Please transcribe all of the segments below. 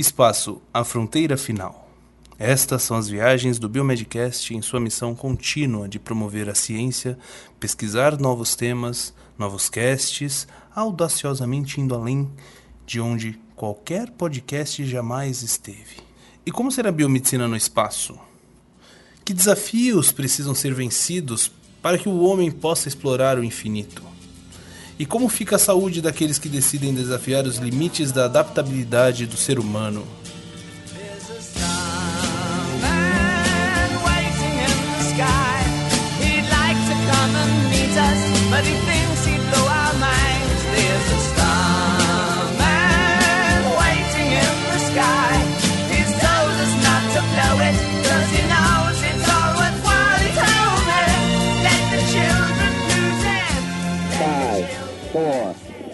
Espaço A Fronteira Final. Estas são as viagens do Biomedcast em sua missão contínua de promover a ciência, pesquisar novos temas, novos casts, audaciosamente indo além de onde qualquer podcast jamais esteve. E como será a biomedicina no espaço? Que desafios precisam ser vencidos para que o homem possa explorar o infinito? E como fica a saúde daqueles que decidem desafiar os limites da adaptabilidade do ser humano?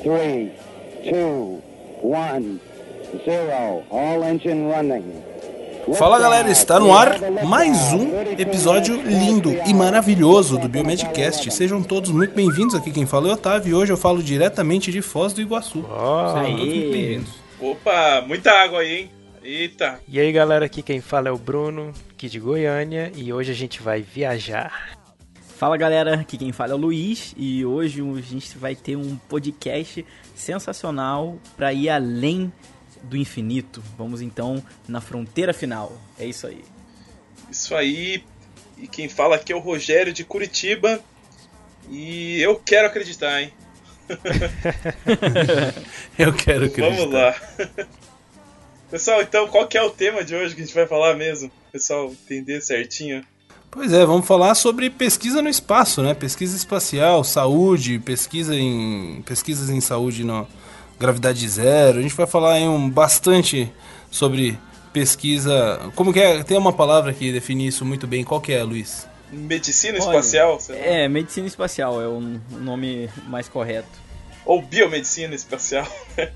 Three, two, one, zero. All engine running. Fala galera, está no ar mais um episódio lindo e maravilhoso do Biomedcast. Sejam todos muito bem-vindos. Aqui quem fala é o Otávio e hoje eu falo diretamente de Foz do Iguaçu. Oh, Sejam todos muito bem-vindos. Opa, muita água aí, hein? Eita! E aí galera, aqui quem fala é o Bruno, aqui de Goiânia, e hoje a gente vai viajar. Fala galera, aqui quem fala é o Luiz e hoje a gente vai ter um podcast sensacional para ir além do infinito. Vamos então na fronteira final. É isso aí. Isso aí. E quem fala aqui é o Rogério de Curitiba. E eu quero acreditar, hein? eu quero acreditar. Vamos lá. Pessoal, então qual que é o tema de hoje que a gente vai falar mesmo? Pessoal, entender certinho. Pois é, vamos falar sobre pesquisa no espaço, né? Pesquisa espacial, saúde, pesquisa em pesquisas em saúde no gravidade zero. A gente vai falar aí um bastante sobre pesquisa. Como que é? Tem uma palavra que define isso muito bem. Qual que é, Luiz? Medicina Olha, espacial? É, medicina espacial é o nome mais correto. Ou biomedicina espacial.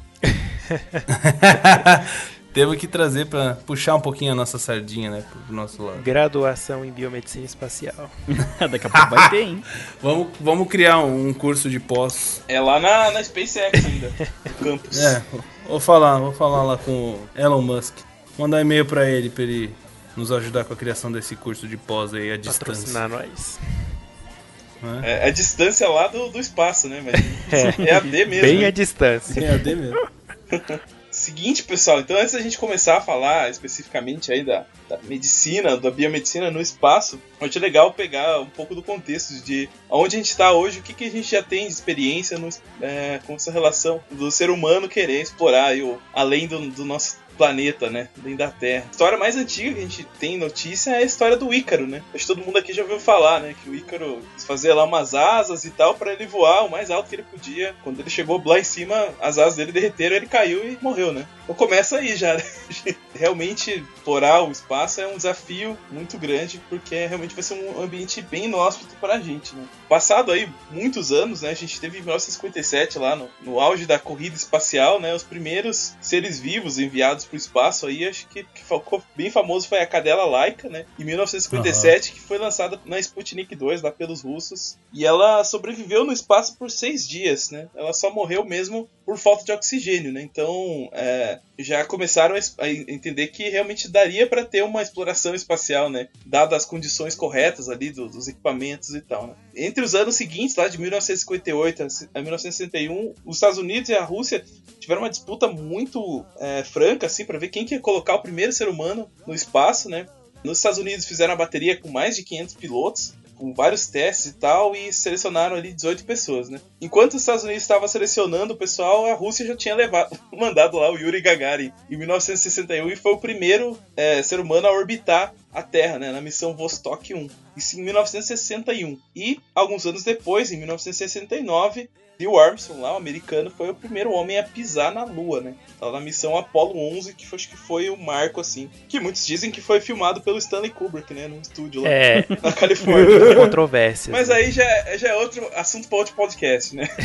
Temos que trazer para puxar um pouquinho a nossa sardinha, né, pro nosso lado. Graduação em biomedicina espacial. Daqui a pouco vai ter, hein? vamos, vamos criar um, curso de pós. É lá na, na SpaceX ainda, no campus. É, vou falar, vou falar lá com o Elon Musk. Mandar e-mail para ele, para ele nos ajudar com a criação desse curso de pós aí à distância. Patrocinar nós. É, é a distância lá do, do espaço, né? Mas é, é AD mesmo. Bem né? a distância. É AD mesmo. Seguinte, pessoal, então antes da gente começar a falar especificamente aí da, da medicina, da biomedicina no espaço, acho legal pegar um pouco do contexto de onde a gente está hoje, o que, que a gente já tem de experiência no, é, com essa relação do ser humano querer explorar o, além do, do nosso planeta, né? Além da Terra. A história mais antiga que a gente tem notícia é a história do Ícaro, né? Acho que todo mundo aqui já ouviu falar, né? Que o Ícaro fazia lá umas asas e tal para ele voar o mais alto que ele podia. Quando ele chegou lá em cima, as asas dele derreteram, ele caiu e morreu, né? Então começa aí já. Né? Realmente explorar o espaço é um desafio muito grande, porque realmente vai ser um ambiente bem inóspito para a gente, né? Passado aí muitos anos, né? A gente teve em 1957 lá no, no auge da corrida espacial, né? Os primeiros seres vivos enviados para o espaço aí, acho que, que ficou bem famoso foi a cadela Laika, né? Em 1957, uhum. que foi lançada na Sputnik 2 lá pelos russos, e ela sobreviveu no espaço por seis dias, né? Ela só morreu mesmo por falta de oxigênio, né? Então, é, já começaram a, entender que realmente daria para ter uma exploração espacial, né? Dadas as condições corretas ali do, dos equipamentos e tal, né? Entre os anos seguintes, lá de 1958 a 1961, os Estados Unidos e a Rússia tiveram uma disputa muito é, franca, assim, para ver quem que ia colocar o primeiro ser humano no espaço, né? Nos Estados Unidos fizeram a bateria com mais de 500 pilotos, com vários testes e tal, e selecionaram ali 18 pessoas, né? Enquanto os Estados Unidos estava selecionando o pessoal, a Rússia já tinha levado, mandado lá o Yuri Gagarin em 1961 e foi o primeiro é, ser humano a orbitar a Terra, né, na missão Vostok 1. Isso em 1961. E alguns anos depois, em 1969, Neil Armstrong, lá, o americano, foi o primeiro homem a pisar na Lua, né? Tava na missão Apollo 11, que foi, acho que foi o marco, assim. Que muitos dizem que foi filmado pelo Stanley Kubrick, né? Num estúdio lá é. na Califórnia. Controvérsia. Mas né? aí já, já é outro assunto para outro podcast, né?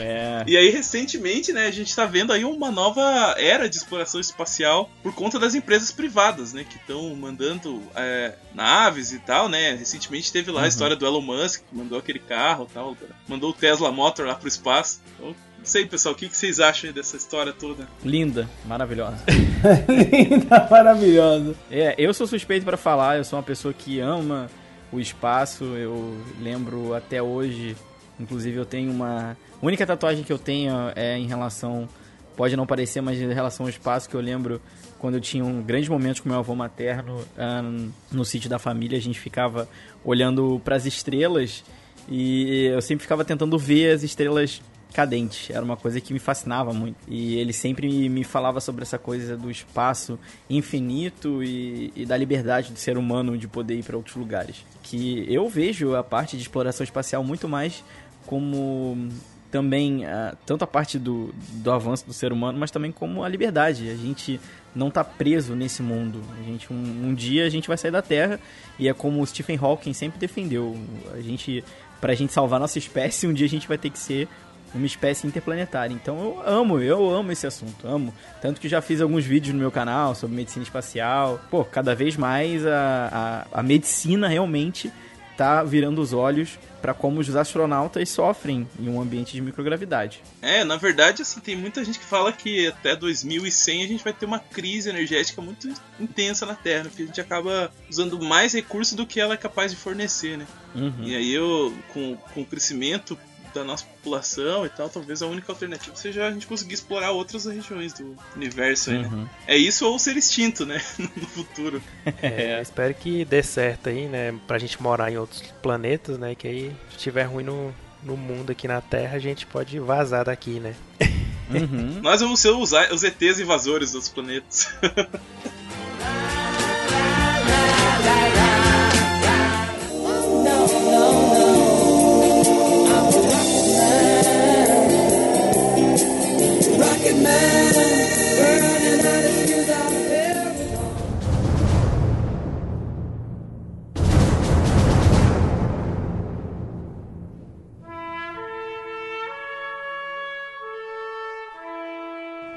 É. E aí, recentemente, né, a gente tá vendo aí uma nova era de exploração espacial por conta das empresas privadas, né? Que estão mandando é, naves e tal, né? Recentemente teve lá uhum. a história do Elon Musk, que mandou aquele carro e tal. Mandou o Tesla Motor lá pro espaço. Então, sei, pessoal, o que, que vocês acham dessa história toda? Linda, maravilhosa. Linda, maravilhosa. É, eu sou suspeito para falar, eu sou uma pessoa que ama o espaço, eu lembro até hoje, inclusive eu tenho uma... A única tatuagem que eu tenho é em relação, pode não parecer, mas em relação ao espaço que eu lembro quando eu tinha um grandes momentos com meu avô materno uh, no sítio da família, a gente ficava olhando para as estrelas e eu sempre ficava tentando ver as estrelas cadentes. Era uma coisa que me fascinava muito. E ele sempre me falava sobre essa coisa do espaço infinito e, e da liberdade do ser humano de poder ir para outros lugares. Que eu vejo a parte de exploração espacial muito mais como também uh, tanto a parte do, do avanço do ser humano, mas também como a liberdade. A gente não está preso nesse mundo. A gente um, um, dia a gente vai sair da Terra e é como o Stephen Hawking sempre defendeu. A gente para a gente salvar nossa espécie, um dia a gente vai ter que ser uma espécie interplanetária. Então eu amo, eu amo esse assunto, amo. Tanto que já fiz alguns vídeos no meu canal sobre medicina espacial. Pô, cada vez mais a, a, a medicina realmente tá virando os olhos para como os astronautas sofrem em um ambiente de microgravidade. É, na verdade, assim, tem muita gente que fala que até 2100 a gente vai ter uma crise energética muito intensa na Terra, porque a gente acaba usando mais recursos do que ela é capaz de fornecer, né? Uhum. E aí, eu, com, com o crescimento da nossa população e tal, talvez a única alternativa seja a gente conseguir explorar outras regiões do universo aí, né? Uhum. É isso ou ser extinto, né? no futuro. É, espero que dê certo aí, né? Pra gente morar em outros planetas, né? Que aí, se estiver ruim no, no mundo aqui na Terra, a gente pode vazar daqui, né? Uhum. Nós vamos ser os, os ETs invasores dos planetas.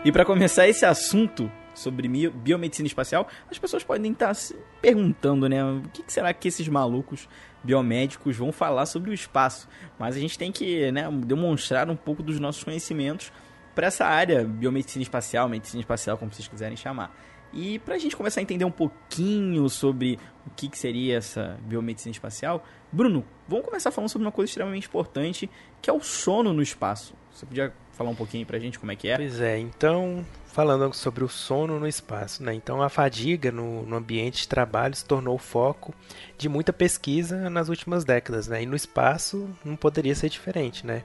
E para começar esse assunto sobre biomedicina espacial, as pessoas podem estar se perguntando, né? O que será que esses malucos biomédicos vão falar sobre o espaço? Mas a gente tem que né, demonstrar um pouco dos nossos conhecimentos para essa área, biomedicina espacial, medicina espacial, como vocês quiserem chamar. E para a gente começar a entender um pouquinho sobre o que, que seria essa biomedicina espacial, Bruno, vamos começar falando sobre uma coisa extremamente importante, que é o sono no espaço. Você podia falar um pouquinho pra gente como é que é? Pois é, então, falando sobre o sono no espaço, né? Então, a fadiga no, no ambiente de trabalho se tornou o foco de muita pesquisa nas últimas décadas, né? E no espaço não poderia ser diferente, né?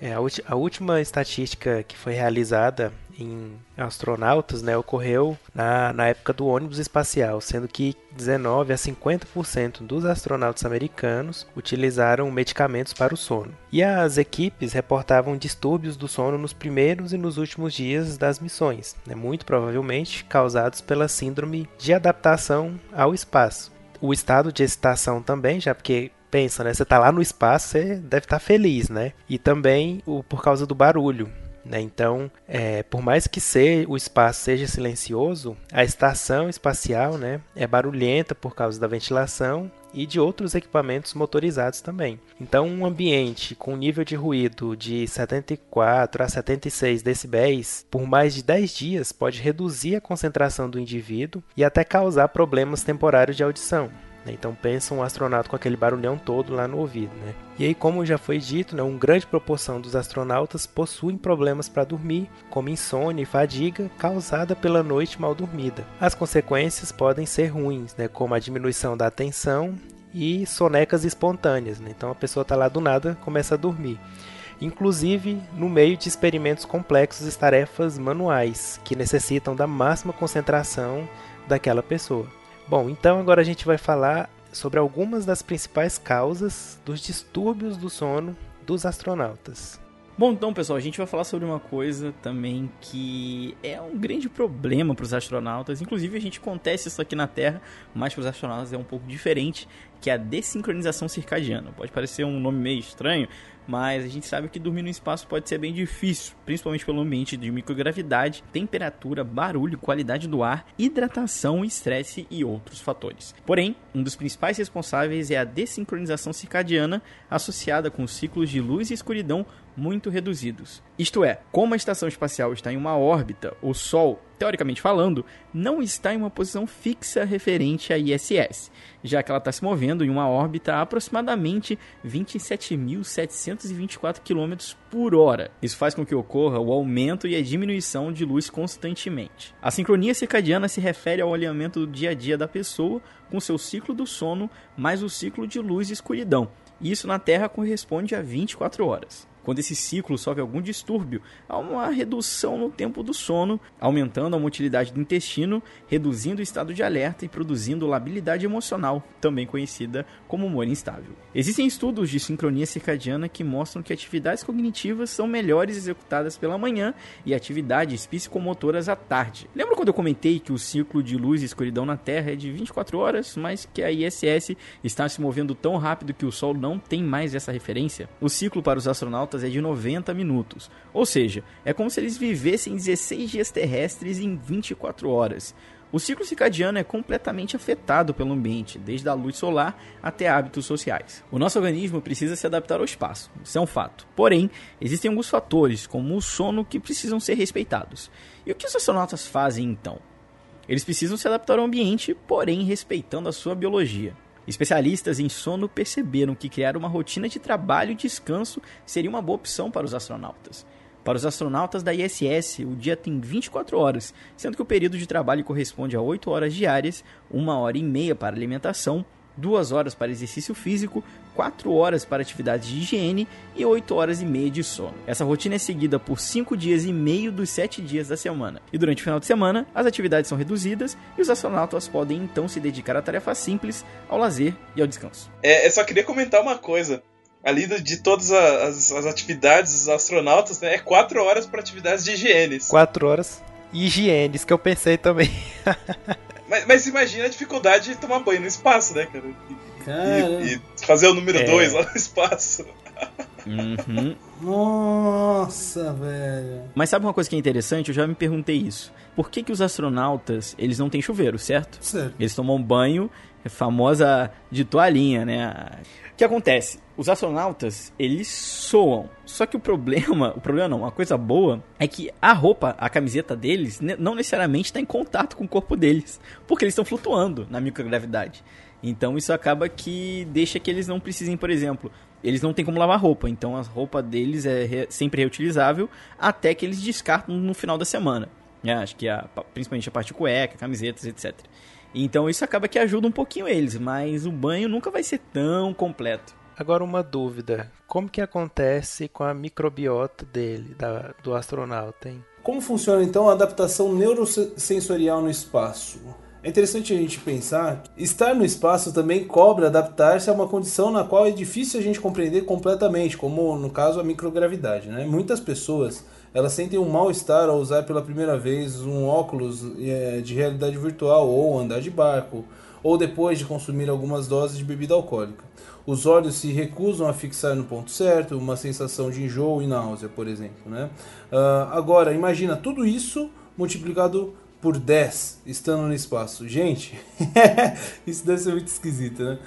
É, a, a, última estatística que foi realizada em astronautas né, ocorreu na, na época do ônibus espacial, sendo que 19 a 50% dos astronautas americanos utilizaram medicamentos para o sono. E as equipes reportavam distúrbios do sono nos primeiros e nos últimos dias das missões, né, muito provavelmente causados pela síndrome de adaptação ao espaço. O estado de excitação também, já porque pensa, né? Você tá lá no espaço, você deve estar tá feliz, né? E também o, por causa do barulho. Né? Então, é, por mais que o espaço seja silencioso, a estação espacial né, é barulhenta por causa da ventilação e de outros equipamentos motorizados também. Então, um ambiente com nível de ruído de 74 a 76 decibéis por mais de 10 dias pode reduzir a concentração do indivíduo e até causar problemas temporários de audição. Né? Então pensa um astronauta com aquele barulhão todo lá no ouvido. Né? E aí, como já foi dito, né, uma grande proporção dos astronautas possuem problemas para dormir, como insônia e fadiga causada pela noite mal dormida. As consequências podem ser ruins, né, como a diminuição da atenção e sonecas espontâneas. Né? Então a pessoa está lá do nada, começa a dormir inclusive no meio de experimentos complexos e tarefas manuais que necessitam da máxima concentração daquela pessoa. Bom, então agora a gente vai falar sobre algumas das principais causas dos distúrbios do sono dos astronautas. Bom, então, pessoal, a gente vai falar sobre uma coisa também que é um grande problema para os astronautas. Inclusive, a gente acontece isso aqui na Terra, mas para os astronautas é um pouco diferente, que é a desincronização circadiana. Pode parecer um nome meio estranho, mas a gente sabe que dormir no espaço pode ser bem difícil, principalmente pelo ambiente de microgravidade, temperatura, barulho, qualidade do ar, hidratação, estresse e outros fatores. Porém, um dos principais responsáveis é a desincronização circadiana associada com ciclos de luz e escuridão muito reduzidos. Isto é, como a estação espacial está em uma órbita, o Sol, teoricamente falando, não está em uma posição fixa referente à ISS, já que ela está se movendo em uma órbita a aproximadamente 27.724 km por hora. Isso faz com que ocorra o aumento e a diminuição de luz constantemente. A sincronia circadiana se refere ao alinhamento do dia a dia da pessoa com seu ciclo do sono mais o ciclo de luz e escuridão. Isso na Terra corresponde a 24 horas. Quando esse ciclo sofre algum distúrbio, há uma redução no tempo do sono, aumentando a motilidade do intestino, reduzindo o estado de alerta e produzindo labilidade emocional, também conhecida como humor instável. Existem estudos de sincronia circadiana que mostram que atividades cognitivas são melhores executadas pela manhã e atividades psicomotoras à tarde. Lembra quando eu comentei que o ciclo de luz e escuridão na Terra é de 24 horas, mas que a ISS está se movendo tão rápido que o Sol não tem mais essa referência? O ciclo para os astronautas é de 90 minutos. Ou seja, é como se eles vivessem 16 dias terrestres em 24 horas. O ciclo circadiano é completamente afetado pelo ambiente, desde a luz solar até hábitos sociais. O nosso organismo precisa se adaptar ao espaço, isso é um fato. Porém, existem alguns fatores, como o sono, que precisam ser respeitados. E o que os astronautas fazem então? Eles precisam se adaptar ao ambiente, porém respeitando a sua biologia. Especialistas em sono perceberam que criar uma rotina de trabalho e descanso seria uma boa opção para os astronautas. Para os astronautas da ISS, o dia tem 24 horas, sendo que o período de trabalho corresponde a 8 horas diárias, 1 hora e meia para alimentação, 2 horas para exercício físico, 4 horas para atividades de higiene e 8 horas e meia de sono. Essa rotina é seguida por 5 dias e meio dos 7 dias da semana. E durante o final de semana, as atividades são reduzidas e os astronautas podem então se dedicar a tarefas simples, ao lazer e ao descanso. É, eu só queria comentar uma coisa. Ali de todas as, as atividades dos astronautas, né, é 4 horas para atividades de higiene. 4 horas higienes, que eu pensei também. mas, mas, imagina a dificuldade de tomar banho no espaço, né, cara? Cara. E, e fazer o número É. 2 lá no espaço. Uhum. Nossa, velho. Mas sabe uma coisa que é interessante? Eu já me perguntei isso. Por que, que os astronautas, eles não têm chuveiro, certo? Certo. Eles tomam banho, é famosa de toalhinha, né? O que acontece? Os astronautas, eles soam. Só que o problema, o problema não, uma coisa boa é que a roupa, a camiseta deles, não necessariamente está em contato com o corpo deles, porque eles estão flutuando na microgravidade. Então isso acaba que deixa que eles não precisem, por exemplo, eles não têm como lavar roupa, então a roupa deles é re- sempre reutilizável até que eles descartam no final da semana. né? acho que a, principalmente a parte de cueca, camisetas, etc. Então isso acaba que ajuda um pouquinho eles, mas o banho nunca vai ser tão completo. Agora uma dúvida, como que acontece com a microbiota dele, da- do astronauta, hein? Como funciona então a adaptação neurosensorial no espaço? É interessante a gente pensar, estar no espaço também cobra adaptar-se a uma condição na qual é difícil a gente compreender completamente, como no caso a microgravidade. Né? Muitas pessoas elas sentem um mal-estar ao usar pela primeira vez um óculos eh, de realidade virtual ou andar de barco, ou depois de consumir algumas doses de bebida alcoólica. Os olhos se recusam a fixar no ponto certo, uma sensação de enjoo e náusea, por exemplo. Né? Ah, agora, imagina tudo isso multiplicado por 10 estando no espaço. Gente, isso deve ser muito esquisito, né?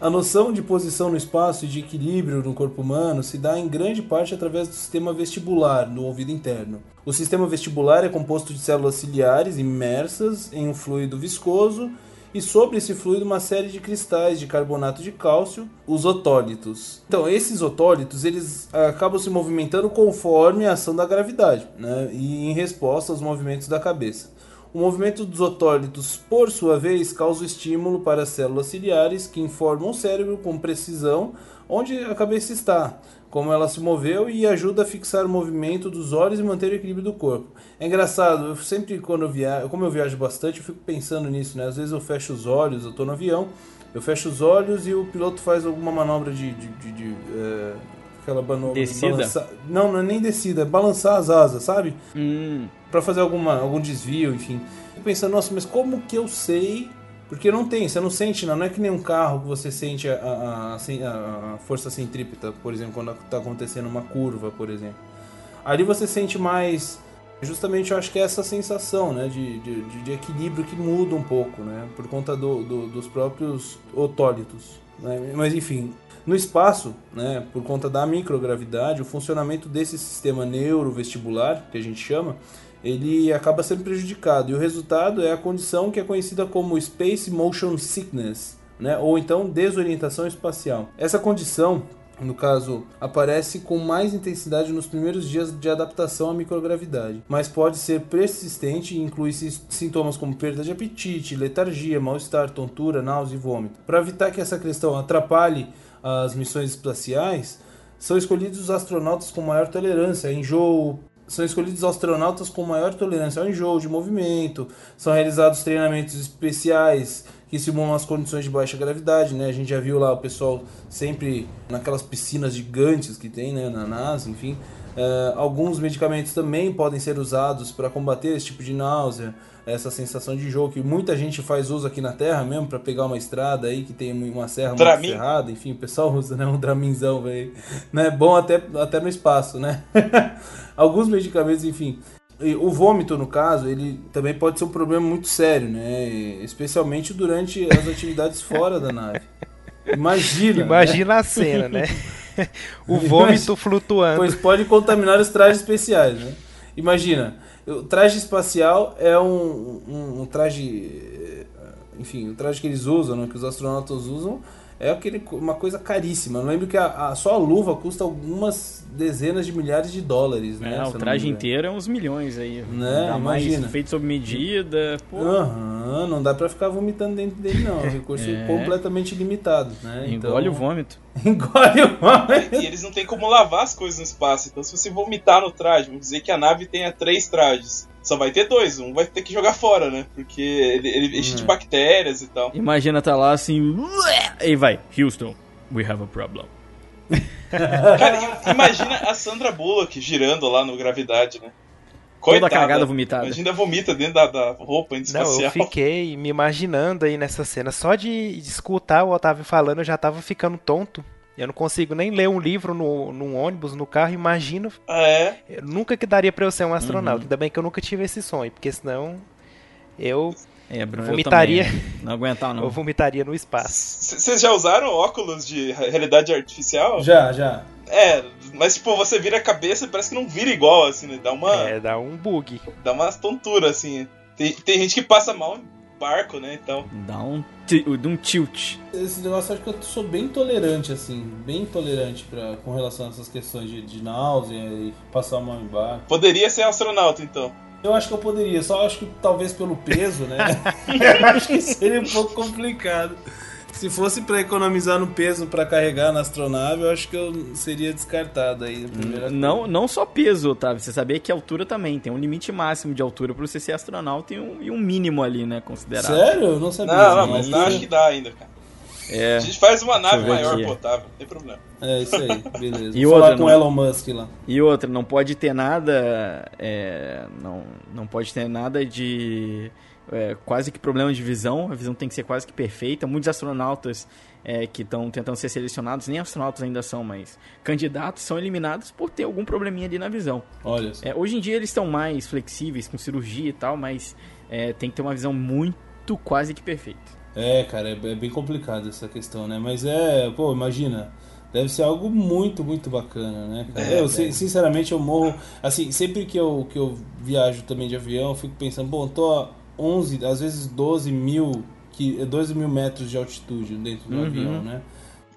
A noção de posição no espaço e de equilíbrio no corpo humano se dá em grande parte através do sistema vestibular no ouvido interno. O sistema vestibular é composto de células ciliares imersas em um fluido viscoso e sobre esse fluido uma série de cristais de carbonato de cálcio, os otólitos. Então, esses otólitos, eles acabam se movimentando conforme a ação da gravidade, né? E em resposta aos movimentos da cabeça. O movimento dos otólitos, por sua vez, causa o estímulo para as células ciliares que informam o cérebro com precisão onde a cabeça está, como ela se moveu e ajuda a fixar o movimento dos olhos e manter o equilíbrio do corpo. É engraçado, eu sempre quando eu viajo, como eu viajo bastante, eu fico pensando nisso, né? Às vezes eu fecho os olhos, eu tô no avião, eu fecho os olhos e o piloto faz alguma manobra de, de, de, de, é, aquela manobra de Descida? balançar- Não, não é nem descida, é balançar as asas, sabe? Hum, Pra fazer alguma, algum desvio, enfim. Pensando, nossa, mas como que eu sei Porque não tem, você não sente, não, é que nem um carro que você sente a, a, a, a força centrípeta, por exemplo, quando está acontecendo uma curva, por exemplo. Ali você sente mais, justamente eu acho que é essa sensação né, de, de, de equilíbrio que muda um pouco, né, por conta do, do, dos próprios otólitos. Né? Mas enfim, no espaço, né, por conta da microgravidade, o funcionamento desse sistema neurovestibular, que a gente chama, ele acaba sendo prejudicado. E o resultado é a condição que é conhecida como Space Motion Sickness, né? ou então desorientação espacial. Essa condição, no caso, aparece com mais intensidade nos primeiros dias de adaptação à microgravidade, mas pode ser persistente e inclui sintomas como perda de apetite, letargia, mal-estar, tontura, náusea e vômito. Para evitar que essa questão atrapalhe as missões espaciais, são escolhidos os astronautas com maior tolerância a enjoo, são escolhidos astronautas com maior tolerância ao enjoo de movimento, são realizados treinamentos especiais que simulam as condições de baixa gravidade, né? A gente já viu lá o pessoal sempre naquelas piscinas gigantes que tem, né, na NASA, enfim. Uh, alguns medicamentos também podem ser usados para combater esse tipo de náusea, essa sensação de enjoo que muita gente faz uso aqui na Terra mesmo para pegar uma estrada aí que tem uma serra Dramin. muito ferrada, enfim, o pessoal usa, né, um draminzão, velho, né? Bom até até no espaço, né? alguns medicamentos, enfim. E o vômito, no caso, ele também pode ser um problema muito sério, né? Especialmente durante as atividades fora da nave. Imagina. Imagina né? a cena, né? o vômito flutuando. Pois pode contaminar os trajes especiais, né? Imagina, o traje espacial é um, um, um traje. Enfim, o traje que eles usam, né, que os astronautas usam, é aquele, uma coisa caríssima. Eu lembro que a, a, só a luva custa algumas dezenas de milhares de dólares, né? É, o traje inteiro é uns milhões aí. Né? Imagina. Mais feito sob medida. Aham, uhum, não dá pra ficar vomitando dentro dele, não. É recurso é. completamente limitado, né? Engole então... o vômito. Engole o vômito. E eles não têm como lavar as coisas no espaço. Então, se você vomitar no traje, vamos dizer que a nave tenha três trajes só vai ter dois, um vai ter que jogar fora, né? Porque ele, ele enche de hum. bactérias e tal. Imagina tá lá assim. E vai, Houston, we have a problem. Cara, imagina a Sandra Bullock girando lá no Gravidade, né? Coitada, Toda cagada vomitada. Imagina vomita dentro da, da roupa espacial. Não, eu fiquei me imaginando aí nessa cena. Só de, de escutar o Otávio falando, eu já tava ficando tonto. Eu não consigo nem ler um livro no, num ônibus, no carro, imagino. Ah, é? Nunca que daria pra eu ser um astronauta. Uhum. Ainda bem que eu nunca tive esse sonho, porque senão eu é, Bruno, vomitaria. Eu não aguentar, não. eu vomitaria no espaço. Vocês já usaram óculos de realidade artificial? Já, já. É, mas tipo, você vira a cabeça e parece que não vira igual, assim, né? Dá uma. É, dá um bug. Dá uma tontura, assim. Tem, tem gente que passa mal barco, né? Então. Dá um, um tilt. Esse negócio acho que eu sou bem tolerante, assim, bem tolerante pra, com relação a essas questões de, de náusea e passar mal em barco. Poderia ser astronauta, então. Eu acho que eu poderia, só acho que talvez pelo peso, né? eu acho que seria um pouco complicado. Se fosse para economizar no peso para carregar na astronave, eu acho que eu seria descartado aí. não, não só peso, Otávio. Você sabia que altura também. Tem um limite máximo de altura para você ser astronauta e um, e um mínimo ali, né? Considerado. Sério? Eu não sabia. Não, não mas acho que dá ainda, cara. É. A gente faz uma nave maior potável, não tem problema. É isso aí, beleza. e Vou outra, falar com não... Elon Musk lá. E outra, não pode ter nada. É, não, não pode ter nada de é, quase que problema de visão, a visão tem que ser quase que perfeita. Muitos astronautas é, que estão tentando ser selecionados, nem astronautas ainda são, mas candidatos são eliminados por ter algum probleminha ali na visão. Olha é, hoje em dia eles estão mais flexíveis com cirurgia e tal, mas é, tem que ter uma visão muito quase que perfeita. É, cara, é, é bem complicado essa questão, né? Mas é, pô, imagina. Deve ser algo muito, muito bacana, né? É, eu, sinceramente, eu morro. Assim, sempre que eu, que eu viajo também de avião, eu fico pensando, bom, tô 11, às vezes 12 mil, 12 mil metros de altitude dentro do uhum. avião, né?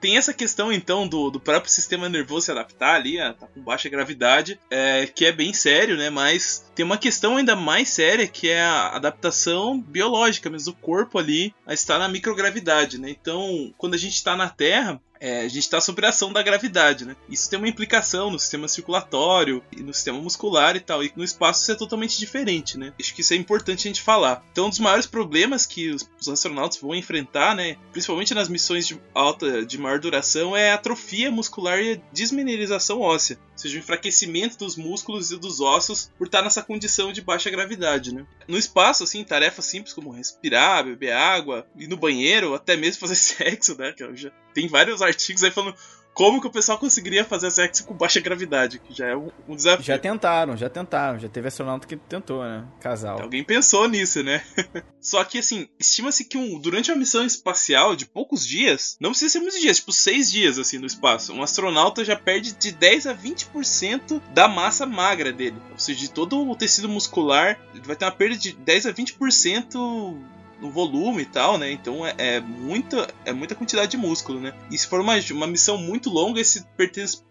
Tem essa questão, então, do, do próprio sistema nervoso se adaptar ali, a, tá com baixa gravidade, é, que é bem sério, né? Mas tem uma questão ainda mais séria, que é a adaptação biológica mesmo do corpo ali a estar na microgravidade, né? Então, quando a gente está na Terra, é, a gente está sob a ação da gravidade, né? Isso tem uma implicação no sistema circulatório e no sistema muscular e tal. E no espaço isso é totalmente diferente, né? Acho que isso é importante a gente falar. Então, um dos maiores problemas que os, os astronautas vão enfrentar, né? Principalmente nas missões de alta, de maior duração, é a atrofia muscular e a desmineralização óssea. seja, o enfraquecimento dos músculos e dos ossos por estar nessa condição de baixa gravidade, né? No espaço, assim, tarefas simples como respirar, beber água, ir no banheiro, até mesmo fazer sexo, né? Que já tem vários artigos aí falando como que o pessoal conseguiria fazer sexo com baixa gravidade, que já é um, um desafio. Já tentaram, já tentaram. Já teve astronauta que tentou, né? Casal. Alguém pensou nisso, né? Só que, assim, estima-se que um, durante uma missão espacial de poucos dias, não precisa ser muitos dias, tipo seis dias, assim, no espaço, um astronauta já perde de 10 a 20% da massa magra dele. Ou seja, de todo o tecido muscular, ele vai ter uma perda de 10 a 20% no volume e tal, né? Então é, é, muita, é muita quantidade de músculo, né? E se for uma, uma missão muito longa, esse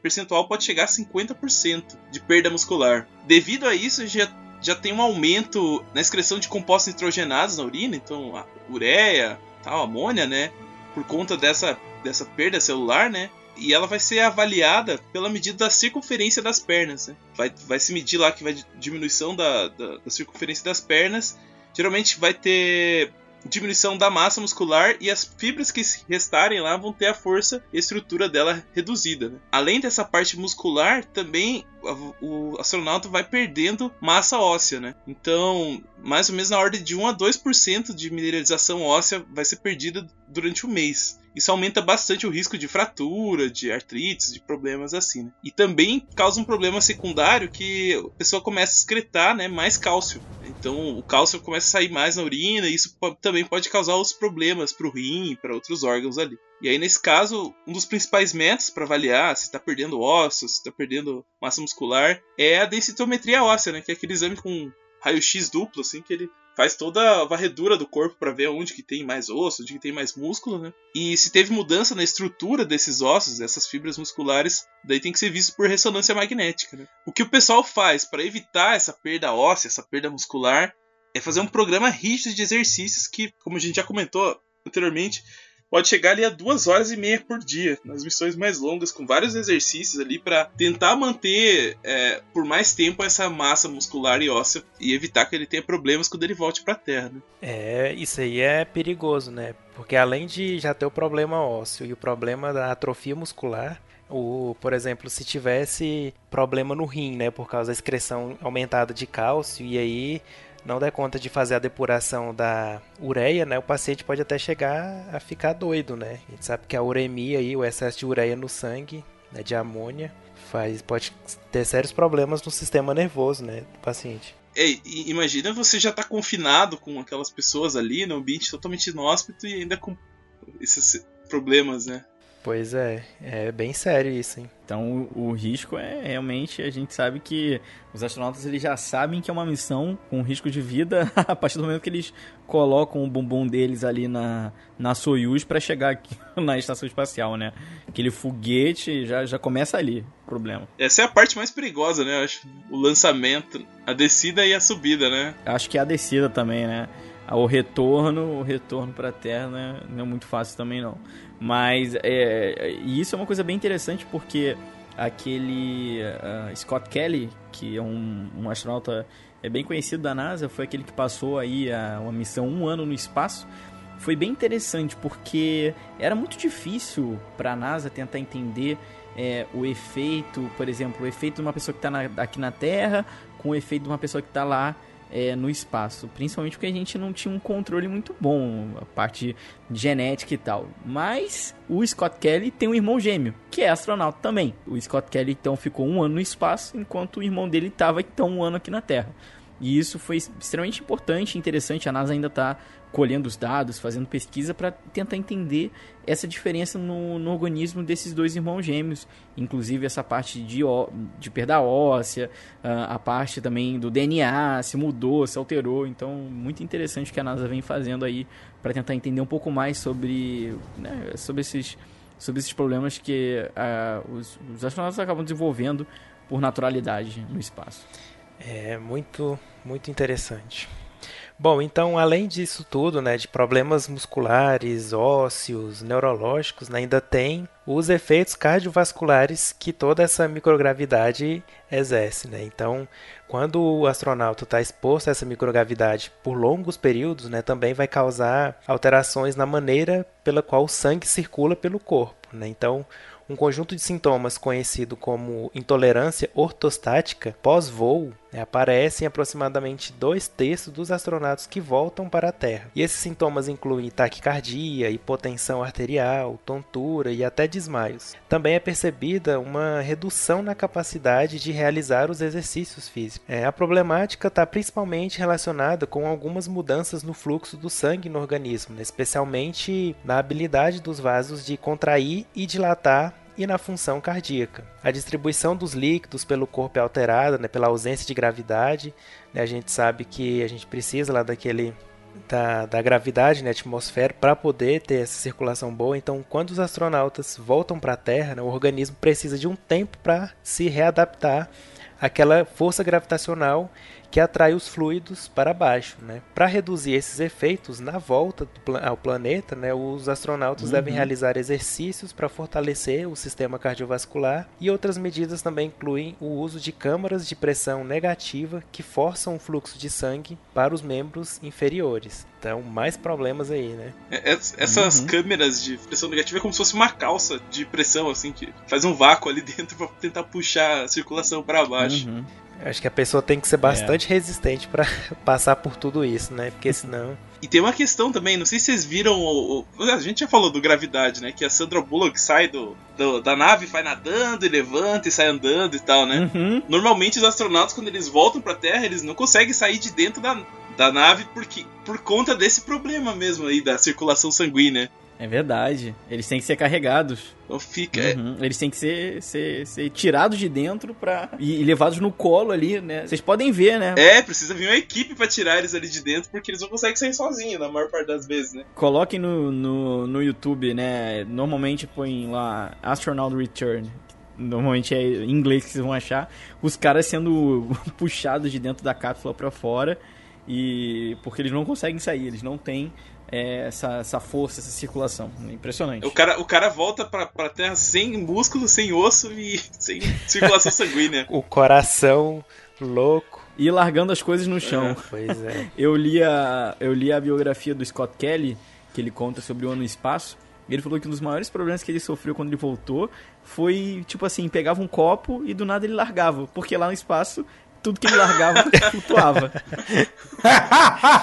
percentual pode chegar a 50% de perda muscular. Devido a isso, já, já tem um aumento na excreção de compostos nitrogenados na urina, então a ureia, tal, amônia, né? Por conta dessa, dessa perda celular, né? e ela vai ser avaliada pela medida da circunferência das pernas. Né? Vai, vai se medir lá que vai diminuição da, da, da, circunferência das pernas. Geralmente vai ter diminuição da massa muscular e as fibras que restarem lá vão ter a força e estrutura dela reduzida. Né? Além dessa parte muscular, também o astronauta vai perdendo massa óssea, né? Então, mais ou menos na ordem de 1 a 2% de mineralização óssea vai ser perdida durante o mês. Isso aumenta bastante o risco de fratura, de artrites, de problemas assim. Né? E também causa um problema secundário que a pessoa começa a excretar né, mais cálcio. Então o cálcio começa a sair mais na urina e isso também pode causar os problemas para o rim, para outros órgãos ali. E aí, nesse caso, um dos principais métodos para avaliar se está perdendo ossos, se está perdendo massa muscular, é a densitometria óssea, né? Que é aquele exame com raio-x duplo, assim, que ele faz toda a varredura do corpo para ver onde que tem mais osso, onde que tem mais músculo, né? E se teve mudança na estrutura desses ossos, dessas fibras musculares, daí tem que ser visto por ressonância magnética, né? O que o pessoal faz para evitar essa perda óssea, essa perda muscular, é fazer um programa rígido de exercícios que, como a gente já comentou anteriormente, pode chegar ali a duas horas e meia por dia, nas missões mais longas, com vários exercícios ali para tentar manter é, por mais tempo essa massa muscular e óssea e evitar que ele tenha problemas quando ele volte para Terra. Né? É, isso aí é perigoso, né? Porque além de já ter o problema ósseo e o problema da atrofia muscular, o, por exemplo, se tivesse problema no rim, né, por causa da excreção aumentada de cálcio, e aí não der conta de fazer a depuração da ureia, né, o paciente pode até chegar a ficar doido, né? A gente sabe que a uremia aí, o excesso de ureia no sangue, né, de amônia, faz pode ter sérios problemas no sistema nervoso, né, do paciente. É, imagina você já tá confinado com aquelas pessoas ali no ambiente totalmente inóspito e ainda com esses problemas, né? Pois é, é bem sério isso, hein? Então o, o, risco é realmente a gente sabe que os astronautas eles já sabem que é uma missão com risco de vida a partir do momento que eles colocam o bumbum deles ali na, na Soyuz para chegar aqui na estação espacial, né? Aquele foguete já, já começa ali o problema. Essa é a parte mais perigosa, né? Eu acho o lançamento, a descida e a subida, né? Acho que é a descida também, né? O retorno, o retorno para a Terra né? não é muito fácil também não. Mas é, e isso é uma coisa bem interessante porque aquele uh, Scott Kelly, que é um, um, astronauta é bem conhecido da NASA, foi aquele que passou aí a, uma missão um ano no espaço. Foi bem interessante porque era muito difícil para a NASA tentar entender é, o efeito, por exemplo, o efeito de uma pessoa que está aqui na Terra com o efeito de uma pessoa que está lá é, no espaço, principalmente porque a gente não tinha um controle muito bom, a parte genética e tal. Mas o Scott Kelly tem um irmão gêmeo, que é astronauta também. O Scott Kelly então ficou um ano no espaço, enquanto o irmão dele estava então um ano aqui na Terra. E isso foi extremamente importante interessante. A NASA ainda está colhendo os dados, fazendo pesquisa para tentar entender essa diferença no, no, organismo desses dois irmãos gêmeos, inclusive essa parte de, de perda óssea, a parte também do DNA, se mudou, se alterou. Então, muito interessante o que a NASA vem fazendo aí para tentar entender um pouco mais sobre, né, sobre, esses, sobre esses problemas que uh, os, os astronautas acabam desenvolvendo por naturalidade no espaço. É muito, muito interessante. Bom, então, além disso tudo, né, de problemas musculares, ósseos, neurológicos, né, ainda tem os efeitos cardiovasculares que toda essa microgravidade exerce, né? Então, quando o astronauta está exposto a essa microgravidade por longos períodos, né, também vai causar alterações na maneira pela qual o sangue circula pelo corpo, né? Então, um conjunto de sintomas conhecido como intolerância ortostática pós-voo né, aparece em aproximadamente dois terços dos astronautas que voltam para a Terra. E esses sintomas incluem taquicardia, hipotensão arterial, tontura e até desmaios. Também é percebida uma redução na capacidade de realizar os exercícios físicos. É, a problemática está principalmente relacionada com algumas mudanças no fluxo do sangue no organismo, especialmente na habilidade dos vasos de contrair e dilatar e na função cardíaca. A distribuição dos líquidos pelo corpo é alterada né, pela ausência de gravidade. Né, a gente sabe que a gente precisa lá daquele da, da gravidade na né, atmosfera para poder ter essa circulação boa. Então, quando os astronautas voltam para a Terra, né, o organismo precisa de um tempo para se readaptar àquela força gravitacional que atrai os fluidos para baixo. Né? Para reduzir esses efeitos, na volta ao planeta, né, os astronautas uhum. devem realizar exercícios para fortalecer o sistema cardiovascular e outras medidas também incluem o uso de câmaras de pressão negativa que forçam o fluxo de sangue para os membros inferiores. Então, mais problemas aí, né? É, essas uhum. câmeras de pressão negativa é como se fosse uma calça de pressão, assim, que faz um vácuo ali dentro para tentar puxar a circulação para baixo. Uhum. Acho que a pessoa tem que ser bastante é. resistente para passar por tudo isso, né? Porque senão. E tem uma questão também, não sei se vocês viram. O, o, a gente já falou do Gravidade, né? Que a Sandra Bullock sai do, do, da nave, vai nadando e levanta e sai andando e tal, né? Uhum. Normalmente os astronautas, quando eles voltam pra Terra, eles não conseguem sair de dentro da, da nave porque, por conta desse problema mesmo aí da circulação sanguínea. É verdade. Eles têm que ser carregados. Então fica. É. Uhum. Eles têm que ser, ser, ser tirados de dentro pra, e, levados no colo ali, né? Vocês podem ver, né? É, precisa vir uma equipe para tirar eles ali de dentro, porque eles não conseguem sair sozinhos na maior parte das vezes, né? Coloquem no, no, no YouTube, né? Normalmente põe lá Astronaut Return. Normalmente é em inglês que vocês vão achar. Os caras sendo puxados de dentro da cápsula para fora. E porque eles não conseguem sair, eles não têm é, essa, essa força, essa circulação. Impressionante. O cara, o cara volta pra, pra terra sem músculo, sem osso e sem circulação sanguínea. O coração louco. E largando as coisas no chão. É. Pois é. Eu li, a, eu li a biografia do Scott Kelly, que ele conta sobre o ano e espaço. Ele falou que um dos maiores problemas que ele sofreu quando ele voltou foi, tipo assim, pegava um copo e do nada ele largava. Porque lá no espaço tudo que ele largava flutuava.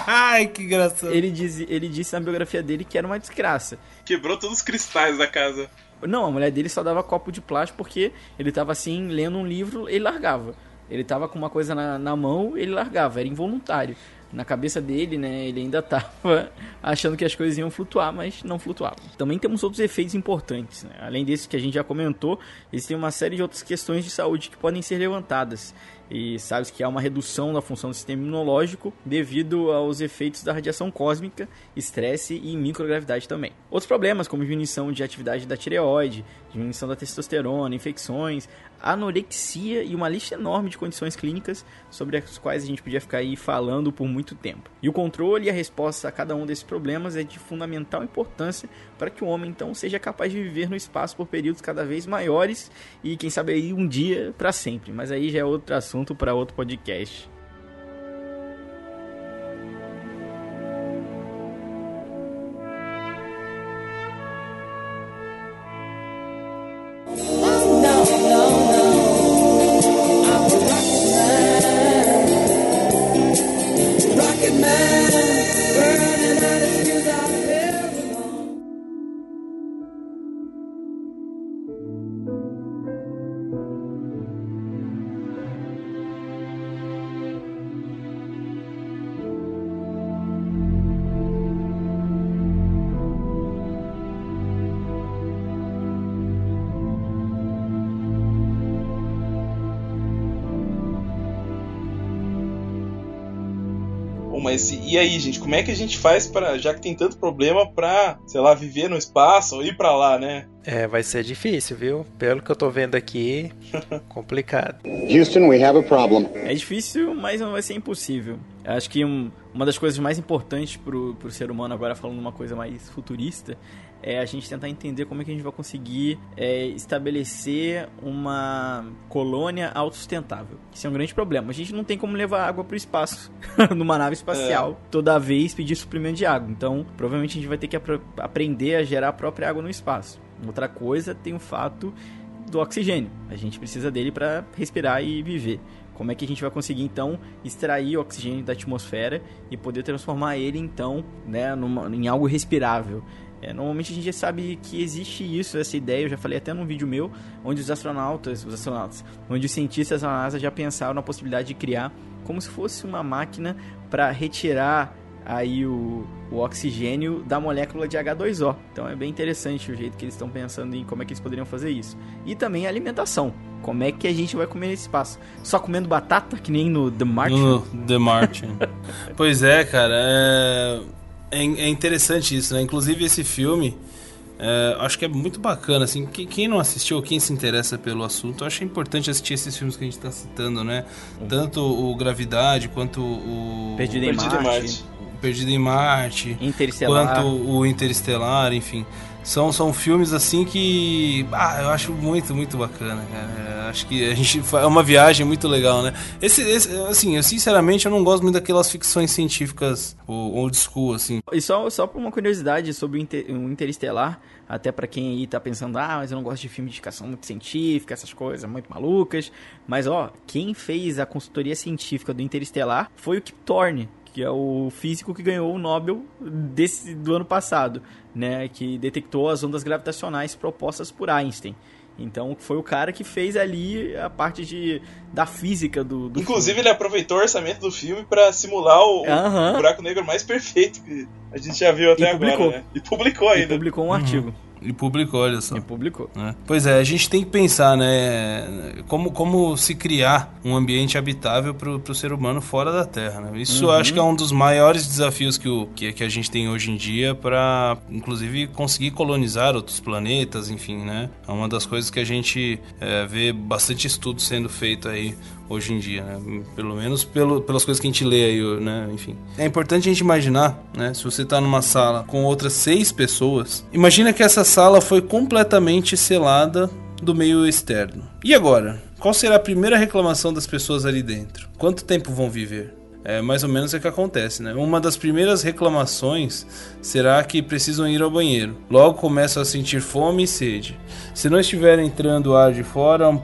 Ai, que engraçado. Ele, diz, ele disse na biografia dele que era uma desgraça. Quebrou todos os cristais da casa. Não, a mulher dele só dava copo de plástico porque ele tava assim, lendo um livro, ele largava. Ele tava com uma coisa na, na mão, ele largava, era involuntário. Na cabeça dele, né, ele ainda tava achando que as coisas iam flutuar, mas não flutuavam. Também temos outros efeitos importantes. Né? Além desses que a gente já comentou, existem uma série de outras questões de saúde que podem ser levantadas e sabe que há uma redução da função do sistema imunológico devido aos efeitos da radiação cósmica, estresse e microgravidade também. Outros problemas, como diminuição de atividade da tireoide, diminuição da testosterona, infecções, anorexia e uma lista enorme de condições clínicas sobre as quais a gente podia ficar aí falando por muito tempo. E o controle e a resposta a cada um desses problemas é de fundamental importância para que o homem então seja capaz de viver no espaço por períodos cada vez maiores e quem sabe aí um dia para sempre. Mas aí já é outro assunto para outro podcast. Mas e aí, gente? Como é que a gente faz para, já que tem tanto problema, pra, sei lá, viver no espaço ou ir para lá, né? É, vai ser difícil, viu? Pelo que eu tô vendo aqui, complicado. Houston, we have a problem. É difícil, mas não vai ser impossível. Acho que um, uma das coisas mais importantes pro, pro ser humano, agora falando uma coisa mais futurista, é a gente tentar entender como é que a gente vai conseguir é, estabelecer uma colônia autossustentável. Isso é um grande problema. A gente não tem como levar água para o espaço numa nave espacial é. toda vez pedir suprimento de água. Então, provavelmente a gente vai ter que ap aprender a gerar a própria água no espaço. Outra coisa tem o fato do oxigênio. A gente precisa dele para respirar e viver. Como é que a gente vai conseguir então extrair o oxigênio da atmosfera e poder transformar ele então né, numa, em algo respirável? É, normalmente a gente já sabe que existe isso, essa ideia, eu já falei até num vídeo meu, onde os astronautas, os astronautas, onde os cientistas da NASA já pensaram na possibilidade de criar como se fosse uma máquina para retirar aí o, o oxigênio da molécula de H2O. Então é bem interessante o jeito que eles estão pensando em como é que eles poderiam fazer isso. E também a alimentação. Como é que a gente vai comer nesse espaço? Só comendo batata, que nem no The Martian? No The Martian. pois é, cara. É... é, é interessante isso, né? Inclusive esse filme. É, acho que é muito bacana, assim, quem não assistiu, quem se interessa pelo assunto, acho importante assistir esses filmes que a gente está citando, né? Tanto o Gravidade quanto o Perdido em Perdido em Marte. Marte. Perdido em Marte, Interestelar. quanto o Interestelar, enfim. São, são filmes assim que. Ah, eu acho muito, muito bacana, cara. É, Acho que a gente é uma viagem muito legal, né? Esse, esse- assim, eu sinceramente eu não gosto muito daquelas ficções científicas old school, assim. E só, só por uma curiosidade sobre o Inter- Interestelar, até pra quem aí tá pensando, ah, mas eu não gosto de filme de ficção muito científica, essas coisas muito malucas. Mas ó, quem fez a consultoria científica do Interestelar foi o Kip Thorne, que é o físico que ganhou o Nobel desse, do ano passado, né? Que detectou as ondas gravitacionais propostas por Einstein. Então foi o cara que fez ali a parte de, da física do, do Inclusive, ele aproveitou o orçamento do filme pra simular o, o Aham. buraco negro mais perfeito que a gente já viu até E publicou. agora, né? E publicou filme. E ainda. publicou um artigo. E publicou, olha só. E publicou. né? Pois é, a gente tem que pensar, né? Como, como se criar um ambiente habitável para o ser humano fora da Terra. Né? Isso eu acho que é um dos maiores desafios que, o, que, que a gente tem hoje em dia para, inclusive, conseguir colonizar outros planetas, enfim, né? É uma das coisas que a gente é, vê bastante estudo sendo feito aí hoje em dia, né? Pelo menos pelo, pelas coisas que a gente lê aí, né? Enfim. É importante a gente imaginar, né? Se você tá numa sala com outras seis pessoas, imagina que essa sala foi completamente selada do meio externo. E agora? Qual será a primeira reclamação das pessoas ali dentro? Quanto tempo vão viver? É mais ou menos o que acontece, né? Uma das primeiras reclamações será que precisam ir ao banheiro. Logo começam a sentir fome e sede. Se não estiver entrando ar de fora,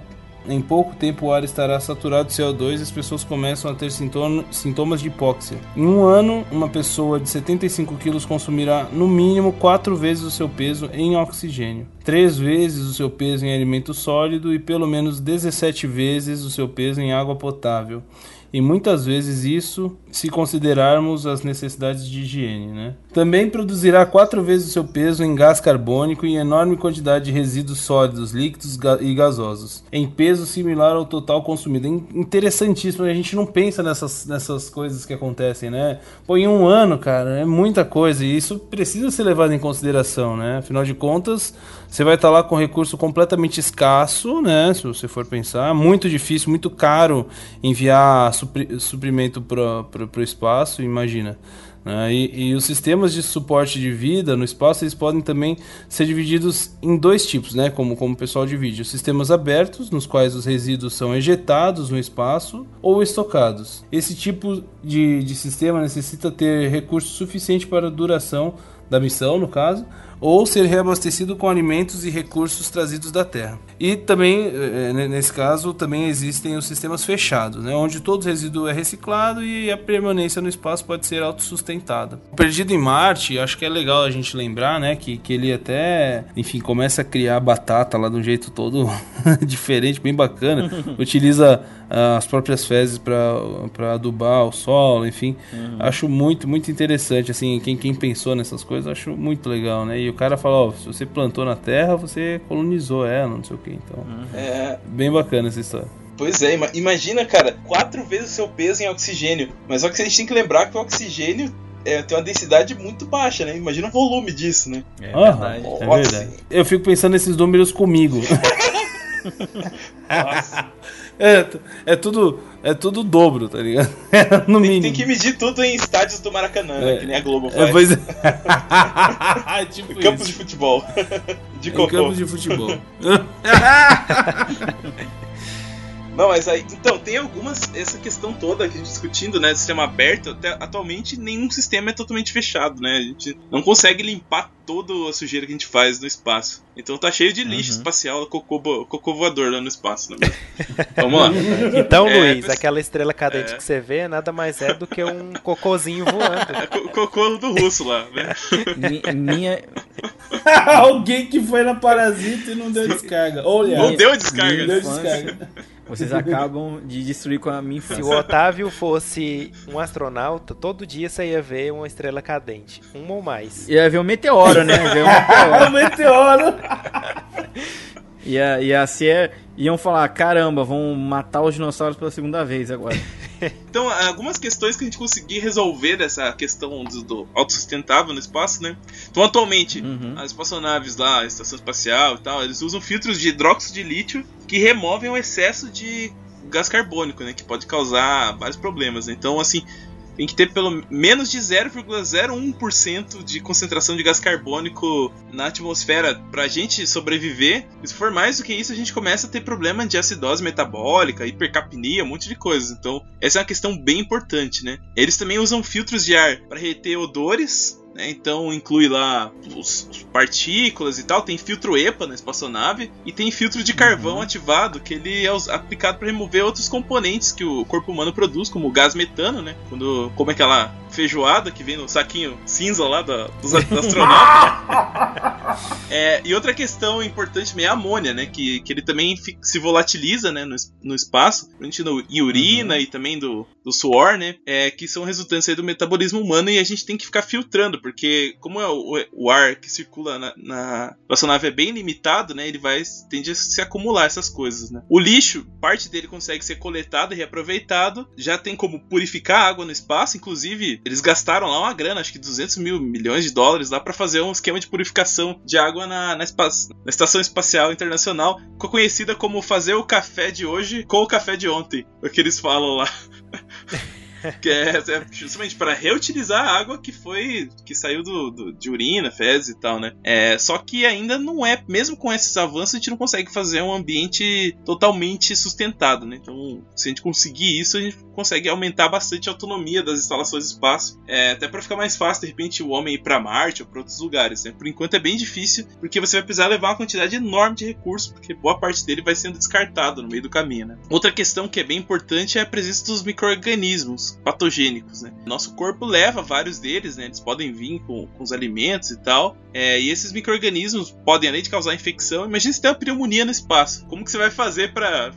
em pouco tempo o ar estará saturado de CO2 e as pessoas começam a ter sintoma- sintomas de hipóxia. Em um ano, uma pessoa de 75 quilos consumirá no mínimo 4 vezes o seu peso em oxigênio, 3 vezes o seu peso em alimento sólido e pelo menos 17 vezes o seu peso em água potável. E muitas vezes isso se considerarmos as necessidades de higiene, né? Também produzirá quatro vezes o seu peso em gás carbônico e enorme quantidade de resíduos sólidos, líquidos ga- e gasosos, em peso similar ao total consumido. É in- interessantíssimo, a gente não pensa nessas, nessas coisas que acontecem, né? Pô, em um ano, cara, é muita coisa e isso precisa ser levado em consideração, né? Afinal de contas, você vai estar lá com recurso completamente escasso, né? Se você for pensar, muito difícil, muito caro enviar supri- suprimento para o espaço, imagina. né? E, e os sistemas de suporte de vida no espaço eles podem também ser divididos em dois tipos, né? Como, como o pessoal divide: os sistemas abertos, nos quais os resíduos são ejetados no espaço ou estocados. Esse tipo de, de sistema necessita ter recurso suficiente para a duração da missão, no caso, ou ser reabastecido com alimentos e recursos trazidos da Terra. E também, eh, eh, nesse caso, também existem os sistemas fechados, né, onde todo resíduo é reciclado e a permanência no espaço pode ser autossustentada. O Perdido em Marte, acho que é legal a gente lembrar, né, que, que ele até, enfim, começa a criar batata lá de um jeito todo diferente, bem bacana. Utiliza ah, as próprias fezes para adubar o solo, enfim. Acho muito, muito interessante, assim, quem, quem pensou nessas coisas, acho muito legal, né? E o cara fala, ó, se você plantou na terra, você colonizou ela, não sei o que, então. É, Bem bacana essa história. pois é, ima- imagina, cara, quatro vezes o seu peso em oxigênio. Mas só que a gente tem que lembrar que o oxigênio é, tem uma densidade muito baixa, né? Imagina o volume disso, né? É Aham, verdade. é verdade. Eu fico pensando nesses números comigo. Nossa. É, é tudo é tudo dobro, tá ligado? É, no Tem, mínimo. tem que medir tudo em estádios do Maracanã, né? É. Que nem a Globo É, faz. pois é. tipo Campos de futebol. de Em cocô. campos de futebol. Não, mas aí. Então, tem algumas. Essa questão toda que a gente discutindo, né? Sistema aberto, até, atualmente nenhum sistema é totalmente fechado, né? A gente não consegue limpar toda a sujeira que a gente faz no espaço. Então tá cheio de lixo Uhum. espacial, cocô, cocô voador lá no espaço, né? Vamos lá. Então, É, Luiz, aquela estrela cadente é. que você vê nada mais é do que um cocôzinho voando. É co- cocô do russo lá, né? Mi- minha, Alguém que foi na Parasita e não deu descarga. Olha, Não deu não descarga. deu né? descarga. Vocês acabam de destruir com a minha Se infância. o Otávio fosse um astronauta, todo dia você ia ver uma estrela cadente. Uma ou mais. Ia ver um meteoro, né? Ia ver um meteoro. o meteoro. Ia, ia ser. Iam falar: caramba, vão matar os dinossauros pela segunda vez agora. Então, algumas questões que a gente conseguir resolver dessa questão do, do autossustentável no espaço, né? Então, atualmente, Uhum. as espaçonaves lá, a estação espacial e tal, eles usam filtros de hidróxido de lítio que removem o excesso de gás carbônico, né? Que pode causar vários problemas. né? Então, assim, tem que ter pelo menos de 0,01% de concentração de gás carbônico na atmosfera pra gente sobreviver. Se for mais do que isso, a gente começa a ter problema de acidose metabólica, hipercapnia, um monte de coisas. Então, essa é uma questão bem importante, né? Eles também usam filtros de ar para reter odores. Né? Então inclui lá os, os partículas e tal. Tem filtro EPA na espaçonave e tem filtro de carvão ativado que ele é aplicado para remover outros componentes que o corpo humano produz, como o gás metano, né? Quando como é aquela feijoada que vem no saquinho cinza lá da, dos a- do astronauta. É, e outra questão importante também é a amônia, né? Que, que ele também se volatiliza né, no, no espaço, principalmente no, em urina e também do, do suor, né? É, que são resultantes do metabolismo humano e a gente tem que ficar filtrando, porque como é o, o ar que circula na, na espaçonave é bem limitado, né? Ele vai tende a se acumular essas coisas, né? O lixo, parte dele consegue ser coletado e reaproveitado, já tem como purificar a água no espaço, inclusive eles gastaram lá uma grana, acho que 200 mil milhões de dólares lá para fazer um esquema de purificação de água na, na, espa- na Estação Espacial Internacional, conhecida como fazer o café de hoje com o café de ontem, é o que eles falam lá. que é, é justamente para reutilizar a água que foi que saiu do, do- de urina, fezes e tal, né? É, só que ainda não é, mesmo com esses avanços, a gente não consegue fazer um ambiente totalmente sustentado, né? Então, se a gente conseguir isso, a gente consegue aumentar bastante a autonomia das instalações de espaço, é, até para ficar mais fácil de repente o homem ir para Marte ou para outros lugares, né? Por enquanto é bem difícil, porque você vai precisar levar uma quantidade enorme de recursos, porque boa parte dele vai sendo descartado no meio do caminho, né? Outra questão que é bem importante é a presença dos micro-organismos patogênicos, né? Nosso corpo leva vários deles, né? Eles podem vir com, com os alimentos e tal. É, e esses micro-organismos podem, além de causar infecção, imagina se tem uma pneumonia no espaço. Como que você vai fazer para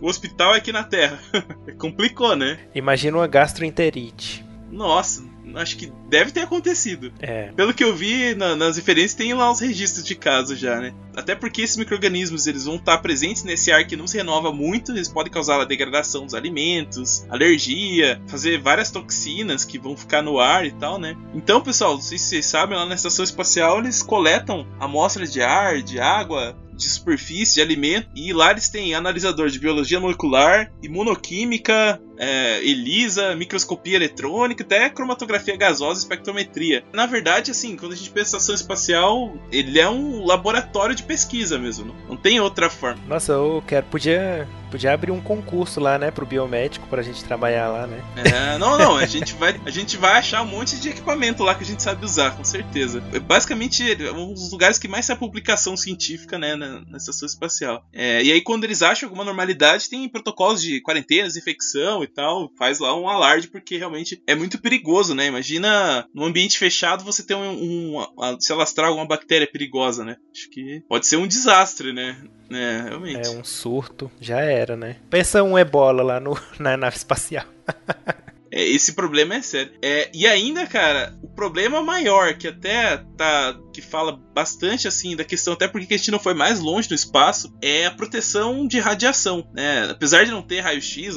O hospital é aqui na Terra. Complicou, né? Imagina uma gastroenterite. Nossa, acho que deve ter acontecido. É. Pelo que eu vi na- nas referências, tem lá os registros de casos já, né? Até porque esses micro-organismos eles vão estar presentes nesse ar que não se renova muito, eles podem causar a degradação dos alimentos, alergia, fazer várias toxinas que vão ficar no ar e tal, né? Então, pessoal, não sei se vocês sabem, lá na estação espacial eles coletam amostras de ar, de água, de superfície, de alimento, e lá eles têm analisador de biologia molecular, imunoquímica, é, ELISA, microscopia eletrônica, até cromatografia gasosa e espectrometria. Na verdade, assim, quando a gente pensa em estação espacial, ele é um laboratório de pesquisa mesmo, não, tem outra forma. Nossa, eu quero. Podia, podia abrir um concurso lá, né? Pro biomédico pra gente trabalhar lá, né? É, não, não, a gente, vai, a gente vai achar um monte de equipamento lá que a gente sabe usar, com certeza. É Basicamente, é um dos lugares que mais sai publicação científica, né, na, na estação espacial. É, e aí, quando eles acham alguma normalidade, tem protocolos de quarentena, desinfecção e tal, faz lá um alarde, porque realmente é muito perigoso, né? Imagina num ambiente fechado você ter um, um, um- se alastrar alguma bactéria perigosa, né? Acho que pode ser um desastre, né? É, realmente. É um surto. Já era, né? Pensa um ebola lá no, na nave espacial. É, esse problema é sério. É, e ainda, cara, o problema maior, que até tá. que fala bastante assim da questão, até porque a gente não foi mais longe no espaço, é a proteção de radiação. Né? Apesar de não ter raio-x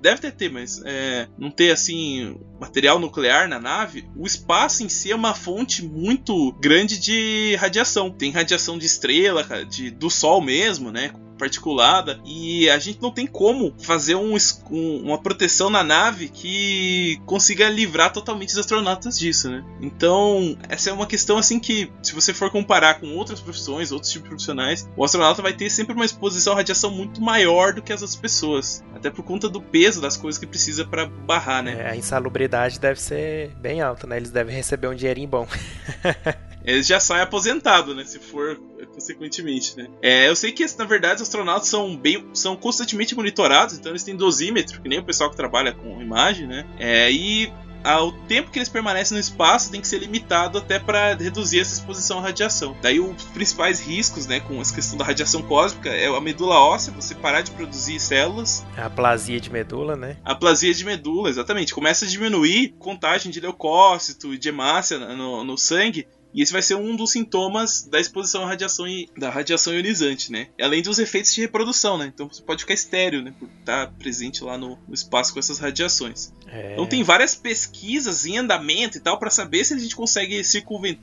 deve ter, ter mas é, não ter assim material nuclear na nave, o espaço em si é uma fonte muito grande de radiação. Tem radiação de estrela, cara, de, do Sol mesmo, né? Particulada e a gente não tem como fazer um, um, uma proteção na nave que consiga livrar totalmente os astronautas disso, né? Então, essa é uma questão assim que, se você for comparar com outras profissões, outros tipos de profissionais, o astronauta vai ter sempre uma exposição à radiação muito maior do que as outras pessoas, até por conta do peso das coisas que precisa para barrar, né? É, a insalubridade deve ser bem alta, né? Eles devem receber um dinheirinho bom. Eles já saem aposentado, né? Se for consequentemente, né? É, eu sei que, na verdade, os astronautas são bem, são constantemente monitorados, então eles têm dosímetro, que nem o pessoal que trabalha com imagem, né? É, e o tempo que eles permanecem no espaço tem que ser limitado até para reduzir essa exposição à radiação. Daí os principais riscos, né, com essa questão da radiação cósmica é a medula óssea, você parar de produzir células. A plasia de medula, né? A plasia de medula, exatamente. Começa a diminuir contagem de leucócito e de hemácia no, no sangue e esse vai ser um dos sintomas da exposição à radiação, da radiação ionizante, né? Além dos efeitos de reprodução, né? Então você pode ficar estéreo, né? Por estar presente lá no, no espaço com essas radiações. É. Então tem várias pesquisas em andamento e tal para saber se a gente consegue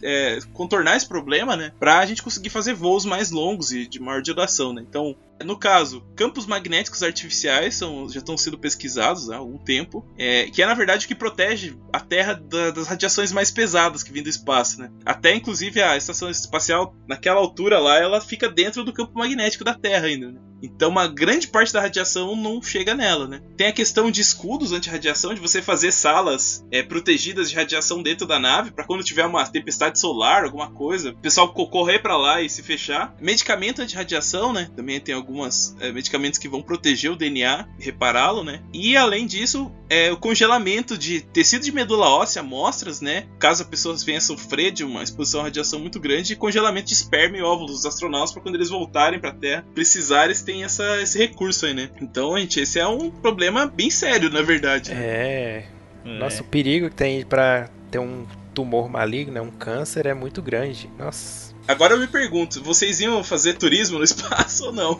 é, contornar esse problema, né? Pra gente conseguir fazer voos mais longos e de maior duração, né? Então no caso, campos magnéticos artificiais são, já estão sendo pesquisados há algum tempo, é, que é na verdade o que protege a Terra da, das radiações mais pesadas que vêm do espaço. Né? Até inclusive a estação espacial, naquela altura lá, ela fica dentro do campo magnético da Terra ainda. Né? Então, uma grande parte da radiação não chega nela, né? Tem a questão de escudos anti-radiação, de você fazer salas é, protegidas de radiação dentro da nave, para quando tiver uma tempestade solar, alguma coisa, o pessoal correr para lá e se fechar. Medicamento anti-radiação, né? Também tem alguns é, medicamentos que vão proteger o DNA e repará-lo, né? E além disso, é, o congelamento de tecido de medula óssea, amostras, né? Caso a pessoa venha sofrer de uma exposição à radiação muito grande, e congelamento de esperma e óvulos dos astronautas para quando eles voltarem para a Terra precisarem tem essa, esse recurso aí, né? Então, gente, esse é um problema bem sério, na verdade. Né? É. é. Nossa, o perigo que tem para ter um tumor maligno, né? um câncer, é muito grande. Nossa. Agora eu me pergunto, vocês iam fazer turismo no espaço ou não?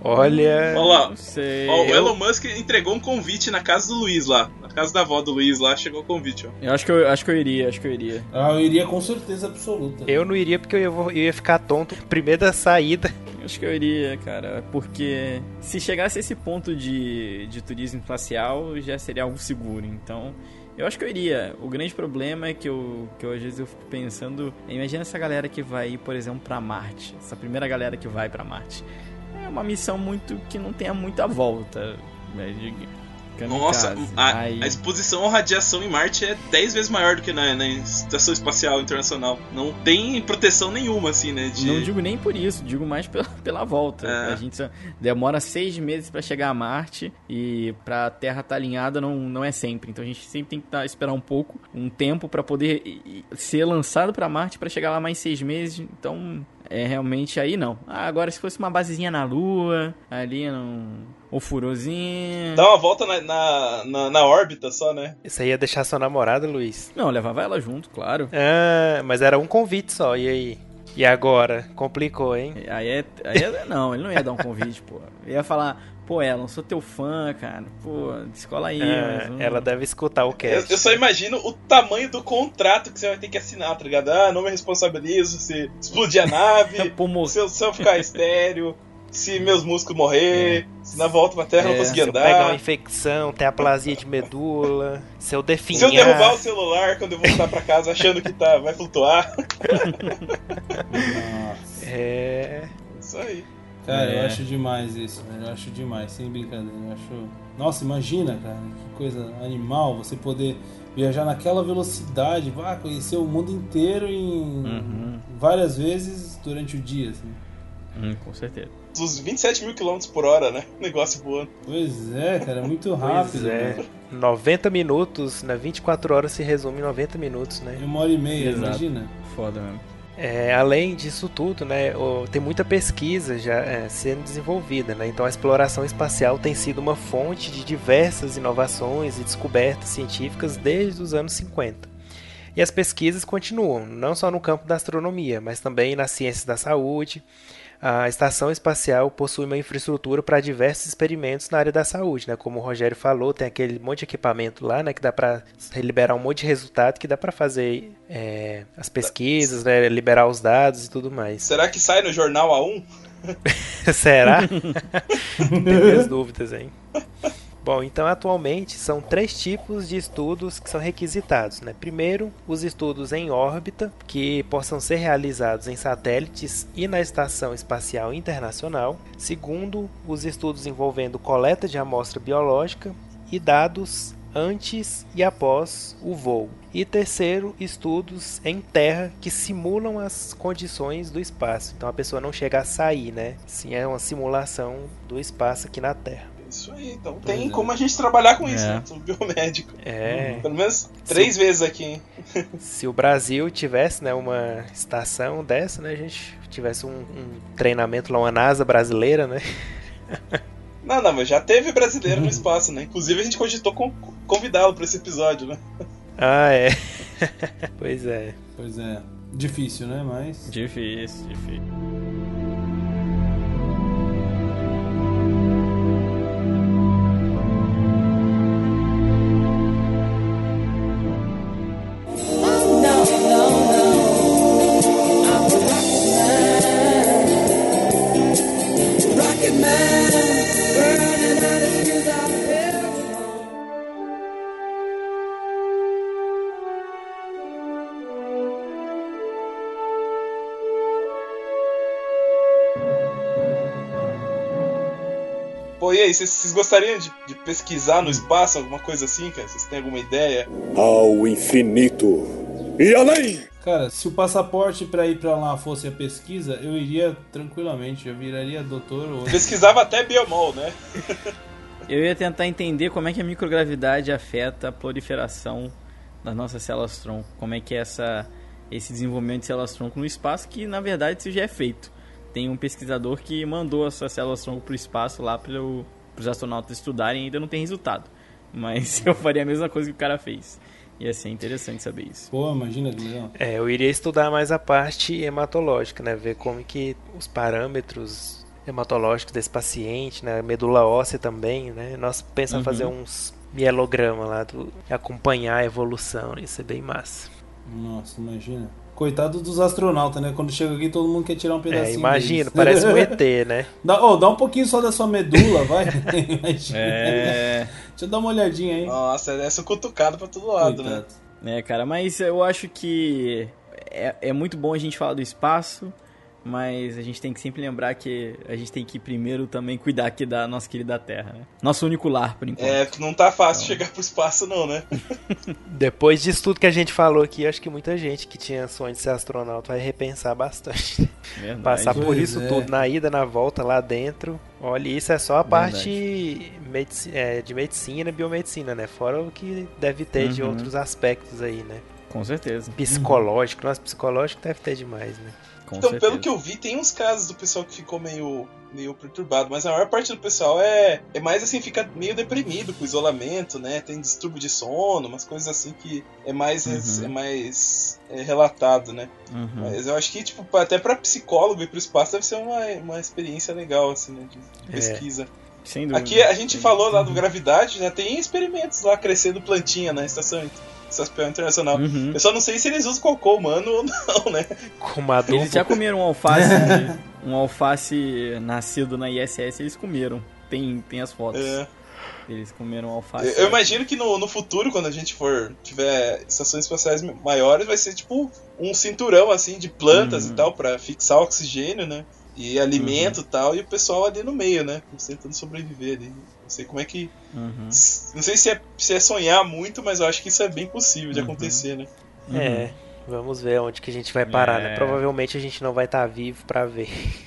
Olha. Olha lá. Não sei. Ó, o Elon Musk entregou um convite na casa do Luiz lá. Na casa da avó do Luiz lá, chegou o convite, ó. Eu acho que eu, acho que eu iria, acho que eu iria. Ah, eu iria com certeza absoluta. Eu não iria porque eu ia, eu ia ficar tonto primeiro da saída. Acho que eu iria, cara, porque se chegasse a esse ponto de, de turismo espacial, já seria algo seguro. Então, eu acho que eu iria. O grande problema é que eu, que eu às vezes eu fico pensando, imagina essa galera que vai por exemplo, para Marte, essa primeira galera que vai para Marte. É uma missão muito que não tenha muita volta. Né? Nossa, a, a, exposição à radiação em Marte é 10 vezes maior do que na, na, Estação Espacial Internacional. Não tem proteção nenhuma, assim, né? De... Não digo nem por isso, digo mais pela, pela volta. É. A gente demora seis meses para chegar a Marte e pra Terra estar tá alinhada não, não é sempre. Então a gente sempre tem que tá, esperar um pouco, um tempo para poder ser lançado para Marte para chegar lá mais seis meses. Então é realmente aí não. Ah, agora se fosse uma basezinha na Lua, ali num o furozinho. Dá uma volta na, na, na, na, órbita só, né? Isso aí ia deixar sua namorada, Luiz? Não, levava ela junto, claro. Ah, mas era um convite só, e aí? E agora? Complicou, hein? Aí é, aí é, não, ele não ia dar um convite, pô. Ele ia falar, pô, Elon, sou teu fã, cara. Pô, descola aí. Um... Ela deve escutar o cast. Eu, eu, só imagino o tamanho do contrato que você vai ter que assinar, tá ligado? Ah, não me responsabilizo se explodir a nave, se, eu, se eu ficar estéreo, se meus músculos morrer, é. se na volta pra terra é. não conseguir andar. Se eu pegar uma infecção, ter aplasia de medula, se eu definhar... Se eu derrubar o celular quando eu voltar pra casa achando que tá, vai flutuar. Nossa. É... Isso aí. Cara, é. eu acho demais isso, Eu acho demais, sem brincadeira. Eu acho... Nossa, imagina, cara, que coisa animal você poder viajar naquela velocidade, vá conhecer o mundo inteiro em uhum. várias vezes durante o dia, assim. Hum, com certeza dos 27 mil quilômetros por hora, né? O negócio voando. Pois é, cara, é muito rápido. Pois é. Né? 90 minutos, né? 24 horas se resume em 90 minutos, né? Uma hora e meia, Exato. imagina. Foda mesmo. É, além disso tudo, né, tem muita pesquisa já é, sendo desenvolvida, né, então a exploração espacial tem sido uma fonte de diversas inovações e descobertas científicas desde os anos 50. E as pesquisas continuam, não só no campo da astronomia, mas também nas ciências da saúde, a estação espacial possui uma infraestrutura para diversos experimentos na área da saúde, né? Como o Rogério falou, tem aquele monte de equipamento lá, né? Que dá para liberar um monte de resultado, que dá para fazer é, as pesquisas, né? Liberar os dados e tudo mais. Será que sai no jornal A1? Será? Tem minhas dúvidas, hein? Bom, então atualmente são três tipos de estudos que são requisitados. Né? Primeiro, os estudos em órbita, que possam ser realizados em satélites e na Estação Espacial Internacional. Segundo, os estudos envolvendo coleta de amostra biológica e dados antes e após o voo. E terceiro, estudos em terra que simulam as condições do espaço. Então a pessoa não chega a sair, né? Sim, é uma simulação do espaço aqui na Terra. Isso aí, então tem é. como a gente trabalhar com é. isso, né? Sou biomédico. É. Pelo menos três se, vezes aqui, hein? Se o Brasil tivesse, né, uma estação dessa, né, a gente tivesse um, um treinamento lá, uma NASA brasileira, né? Não, não, mas já teve brasileiro no espaço, né? Inclusive a gente cogitou convidá-lo para esse episódio, né? Ah, é. pois é. Pois é. Difícil, né? Mas. Difícil, difícil. Aí, vocês gostariam de, de, pesquisar no espaço, alguma coisa assim, cara? Vocês têm alguma ideia? Ao infinito e além! Cara, se o passaporte para ir para lá fosse a pesquisa, eu iria tranquilamente, eu viraria doutor ou... Pesquisava até biomol, né? eu ia tentar entender como é que a microgravidade afeta a proliferação das nossas células tronco, como é que é essa esse desenvolvimento de células tronco no espaço que na verdade isso já é feito. Tem um pesquisador que mandou as suas células tronco para o espaço lá para os astronautas estudarem e ainda não tem resultado. Mas eu faria a mesma coisa que o cara fez. Ia ser interessante saber isso. Pô, imagina legal. É, eu iria estudar mais a parte hematológica, né? Ver como que os parâmetros hematológicos desse paciente, né? Medula óssea também, né? Nós pensamos uhum. fazer uns mielograma lá, do, acompanhar a evolução, isso é bem massa. Nossa, imagina. Coitado dos astronautas, né? Quando chega aqui, todo mundo quer tirar um é, pedacinho. É, imagina, parece um ET, né? Dá, oh, dá um pouquinho só da sua medula, vai. é. Deixa eu dar uma olhadinha aí. Nossa, é essa cutucada pra todo lado, né? Coitado. né? É, cara, mas eu acho que é, é muito bom a gente falar do espaço mas a gente tem que sempre lembrar que a gente tem que primeiro também cuidar aqui da nossa querida Terra, né? Nosso único lar, por enquanto. É, que não tá fácil então... chegar pro espaço não, né? Depois disso tudo que a gente falou aqui, acho que muita gente que tinha sonho de ser astronauta vai repensar bastante. Verdade. Passar por pois isso é. tudo, na ida, na volta, lá dentro. Olha, isso é só a parte medici é, de medicina e biomedicina, né? Fora o que deve ter uhum. de outros aspectos aí, né? Com certeza. Psicológico, uhum. nossa, psicológico deve ter demais, né? Com então, certeza. pelo que eu vi, tem uns casos do pessoal que ficou meio, meio perturbado, mas a maior parte do pessoal é, é mais assim, fica meio deprimido com o isolamento, né? Tem distúrbio de sono, umas coisas assim que é mais, uhum. é mais é, relatado, né? Uhum. Mas eu acho que, tipo, até pra psicólogo ir pro espaço deve ser uma, uma experiência legal, assim, né? De, é. pesquisa. Aqui a gente falou lá do gravidade, já tem experimentos lá crescendo plantinha na estação Espacial Internacional. Uhum. Eu só não sei se eles usam cocô humano ou não, né? Com adubo. Eles já comeram um alface, um alface nascido na ISS, eles comeram. Tem, tem as fotos. É. Eles comeram alface. Eu, eu imagino que no, no futuro, quando a gente for tiver estações espaciais maiores, vai ser tipo um cinturão assim de plantas uhum. e tal para fixar oxigênio, né? E alimento e uhum. tal, e o pessoal ali no meio, né? Tentando sobreviver ali. Não sei como é que. Uhum. Não sei se é, se é sonhar muito, mas eu acho que isso é bem possível de uhum. acontecer, né? É, vamos ver onde que a gente vai parar, né? é. né? Provavelmente a gente não vai estar tá vivo para ver.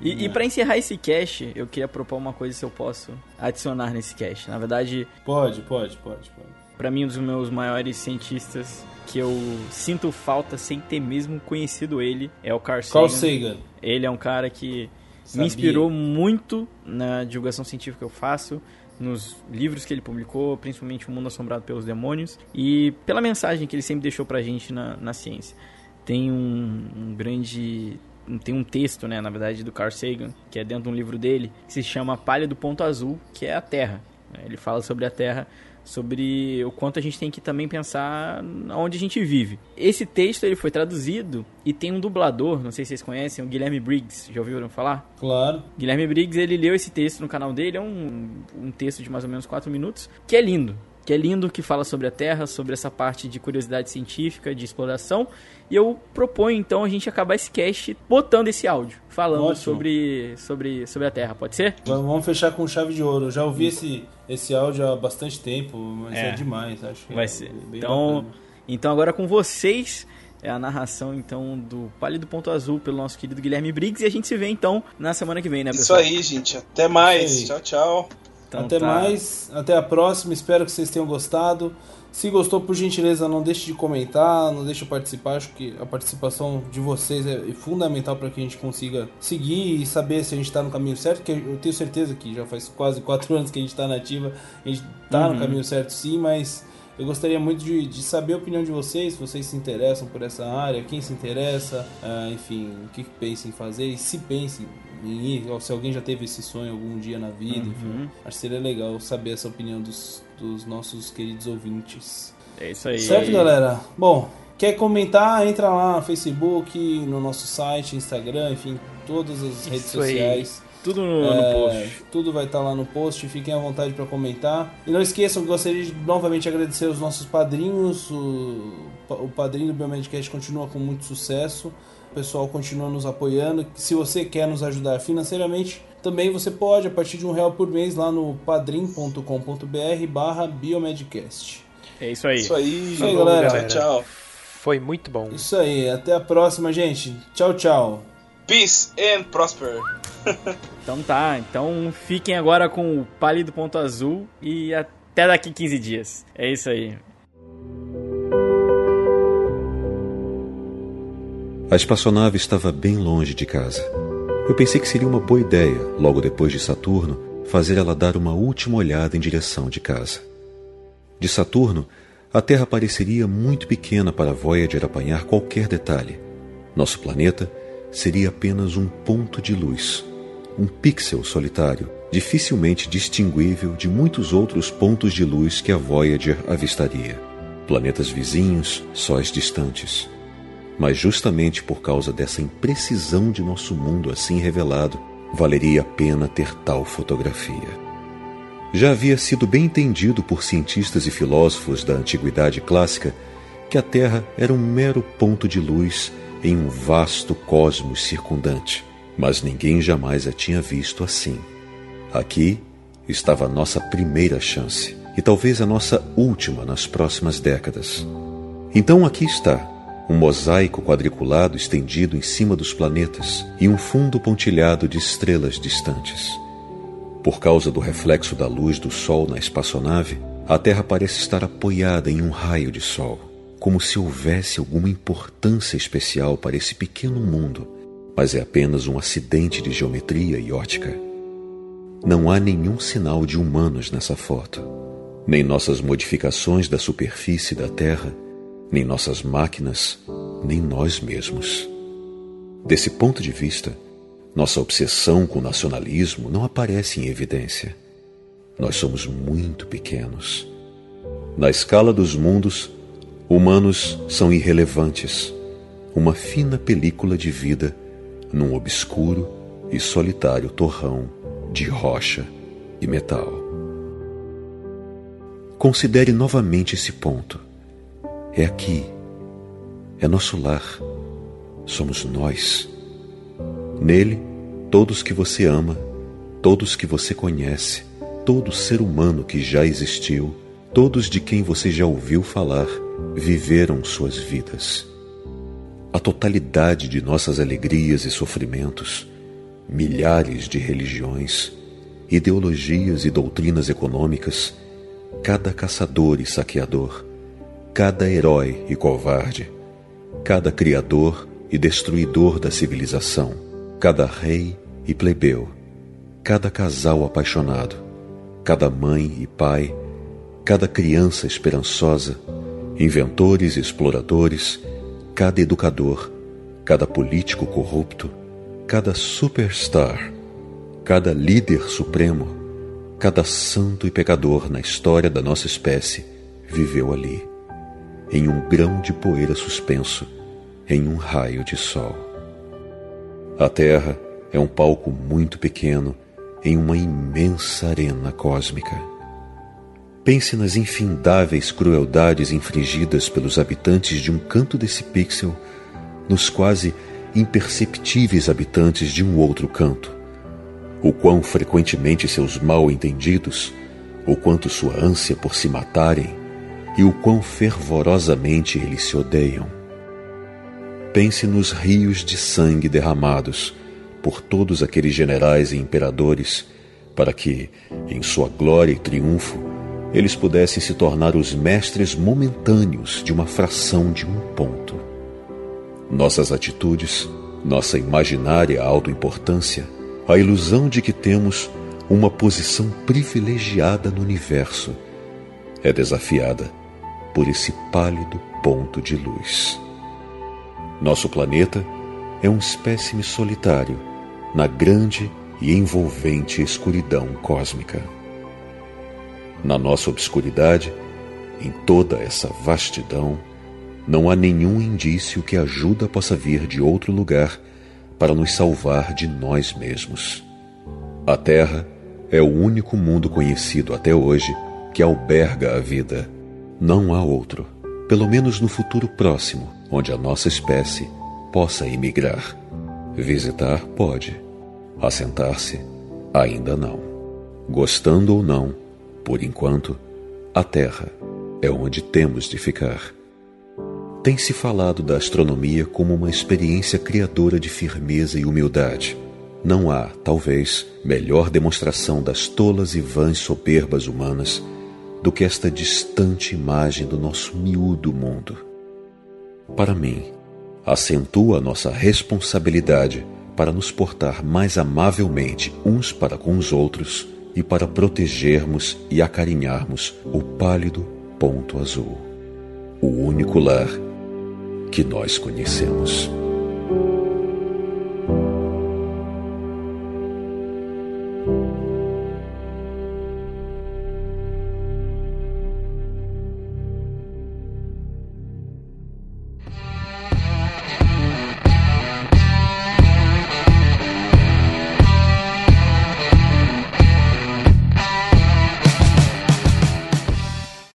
E, e para encerrar esse cast, eu queria propor uma coisa se eu posso adicionar nesse cast. Na verdade. Pode, pode, pode, pode. Pra mim, um dos meus maiores cientistas que eu sinto falta sem ter mesmo conhecido ele é o Carl Sagan. Carl Sagan. Ele é um cara que Sabia. me inspirou muito na divulgação científica que eu faço, nos livros que ele publicou, principalmente O Mundo Assombrado pelos Demônios, e pela mensagem que ele sempre deixou pra gente na, na ciência. Tem um, um grande tem um texto, né, na verdade, do Carl Sagan, que é dentro de um livro dele, que se chama Palha do Ponto Azul, que é a Terra. Ele fala sobre a Terra sobre o quanto a gente tem que também pensar onde a gente vive. Esse texto ele foi traduzido e tem um dublador, não sei se vocês conhecem, o Guilherme Briggs, já ouviram falar? Claro. Guilherme Briggs, ele leu esse texto no canal dele, é um, um texto de mais ou menos 4 minutos, que é lindo que é lindo, que fala sobre a Terra, sobre essa parte de curiosidade científica, de exploração. E eu proponho então a gente acabar esse cast botando esse áudio, falando sobre, sobre, sobre a Terra, pode ser? Vamos fechar com chave de ouro. Eu já ouvi esse, esse áudio há bastante tempo, mas é, é demais, acho que vai é ser. então, então agora com vocês é a narração então do Pálido Ponto Azul pelo nosso querido Guilherme Briggs e a gente se vê então na semana que vem, né, pessoal? Isso aí, gente. Até mais. Tchau, tchau. Então, até tá. mais, até a próxima. Espero que vocês tenham gostado. Se gostou, por gentileza, não deixe de comentar, não deixe de participar. Acho que a participação de vocês é fundamental para que a gente consiga seguir e saber se a gente está no caminho certo. Que eu tenho certeza que já faz quase quatro anos que a gente está nativa, a gente está uhum. no caminho certo, sim. Mas eu gostaria muito de, de, saber a opinião de vocês, se vocês se interessam por essa área, quem se interessa, uh, enfim, o que, que pensam em fazer e se pensem ou se alguém já teve esse sonho algum dia na vida, uhum. enfim. Acho que seria legal saber essa opinião dos, dos nossos queridos ouvintes. É isso aí. Certo, galera? Bom, quer comentar? Entra lá no Facebook, no nosso site, Instagram, enfim, todas as isso redes sociais. Aí. Tudo no, é, no, post. Tudo vai estar tá lá no post. Fiquem à vontade para comentar. E não esqueçam, gostaria de novamente agradecer os nossos padrinhos. O, o padrinho do Biomedcast continua com muito sucesso. Pessoal continua nos apoiando. Se você quer nos ajudar financeiramente, também você pode, a partir de um real por mês, lá no padrim.com.br barra Biomedcast. É isso aí. Isso aí, isso aí galera. galera. Tchau. Foi muito bom. Isso aí. Até a próxima, gente. Tchau, tchau. Peace and prosper. então tá, então fiquem agora com o Pálido Ponto Azul e até daqui 15 dias. É isso aí. A espaçonave estava bem longe de casa. Eu pensei que seria uma boa ideia, logo depois de Saturno, fazer ela dar uma última olhada em direção de casa. De Saturno, a Terra pareceria muito pequena para Voyager apanhar qualquer detalhe. Nosso planeta seria apenas um ponto de luz, um pixel solitário, dificilmente distinguível de muitos outros pontos de luz que a Voyager avistaria. Planetas vizinhos, sóis distantes. Mas justamente por causa dessa imprecisão de nosso mundo assim revelado, valeria a pena ter tal fotografia. Já havia sido bem entendido por cientistas e filósofos da antiguidade clássica que a Terra era um mero ponto de luz em um vasto cosmos circundante, mas ninguém jamais a tinha visto assim. Aqui estava a nossa primeira chance, e talvez a nossa última nas próximas décadas. Então aqui está, um mosaico quadriculado estendido em cima dos planetas e um fundo pontilhado de estrelas distantes. Por causa do reflexo da luz do Sol na espaçonave, a Terra parece estar apoiada em um raio de Sol como se houvesse alguma importância especial para esse pequeno mundo, mas é apenas um acidente de geometria e ótica. Não há nenhum sinal de humanos nessa foto, nem nossas modificações da superfície da Terra, nem nossas máquinas, nem nós mesmos. Desse ponto de vista, nossa obsessão com o nacionalismo não aparece em evidência. Nós somos muito pequenos. Na escala dos mundos, Humanos são irrelevantes, uma fina película de vida num obscuro e solitário torrão de rocha e metal. Considere novamente esse ponto. É aqui, é nosso lar, somos nós. Nele, todos que você ama, todos que você conhece, todo ser humano que já existiu, todos de quem você já ouviu falar, viveram suas vidas. A totalidade de nossas alegrias e sofrimentos, milhares de religiões, ideologias e doutrinas econômicas, cada caçador e saqueador, cada herói e covarde, cada criador e destruidor da civilização, cada rei e plebeu, cada casal apaixonado, cada mãe e pai, cada criança esperançosa, inventores e exploradores, cada educador, cada político corrupto, cada superstar, cada líder supremo, cada santo e pecador na história da nossa espécie viveu ali, em um grão de poeira suspenso, em um raio de sol. A Terra é um palco muito pequeno em uma imensa arena cósmica. Pense nas infindáveis crueldades infligidas pelos habitantes de um canto desse pixel nos quase imperceptíveis habitantes de um outro canto. O quão frequentemente seus mal-entendidos, o quanto sua ânsia por se matarem e o quão fervorosamente eles se odeiam. Pense nos rios de sangue derramados por todos aqueles generais e imperadores, para que, em sua glória e triunfo, eles pudessem se tornar os mestres momentâneos de uma fração de um ponto. Nossas atitudes, nossa imaginária autoimportância, a ilusão de que temos uma posição privilegiada no universo, é desafiada por esse pálido ponto de luz. Nosso planeta é um espécime solitário na grande e envolvente escuridão cósmica. Na nossa obscuridade, em toda essa vastidão, não há nenhum indício que ajuda possa vir de outro lugar para nos salvar de nós mesmos. A Terra é o único mundo conhecido até hoje que alberga a vida. Não há outro, pelo menos no futuro próximo, onde a nossa espécie possa emigrar. Visitar pode, assentar-se ainda não. Gostando ou não, por enquanto, a Terra é onde temos de ficar. Tem-se falado da astronomia como uma experiência criadora de firmeza e humildade. Não há, talvez, melhor demonstração das tolas e vãs soberbas humanas do que esta distante imagem do nosso miúdo mundo. Para mim, acentua a nossa responsabilidade para nos portar mais amavelmente uns para com os outros e para protegermos e acarinharmos o pálido ponto azul, o único lar que nós conhecemos.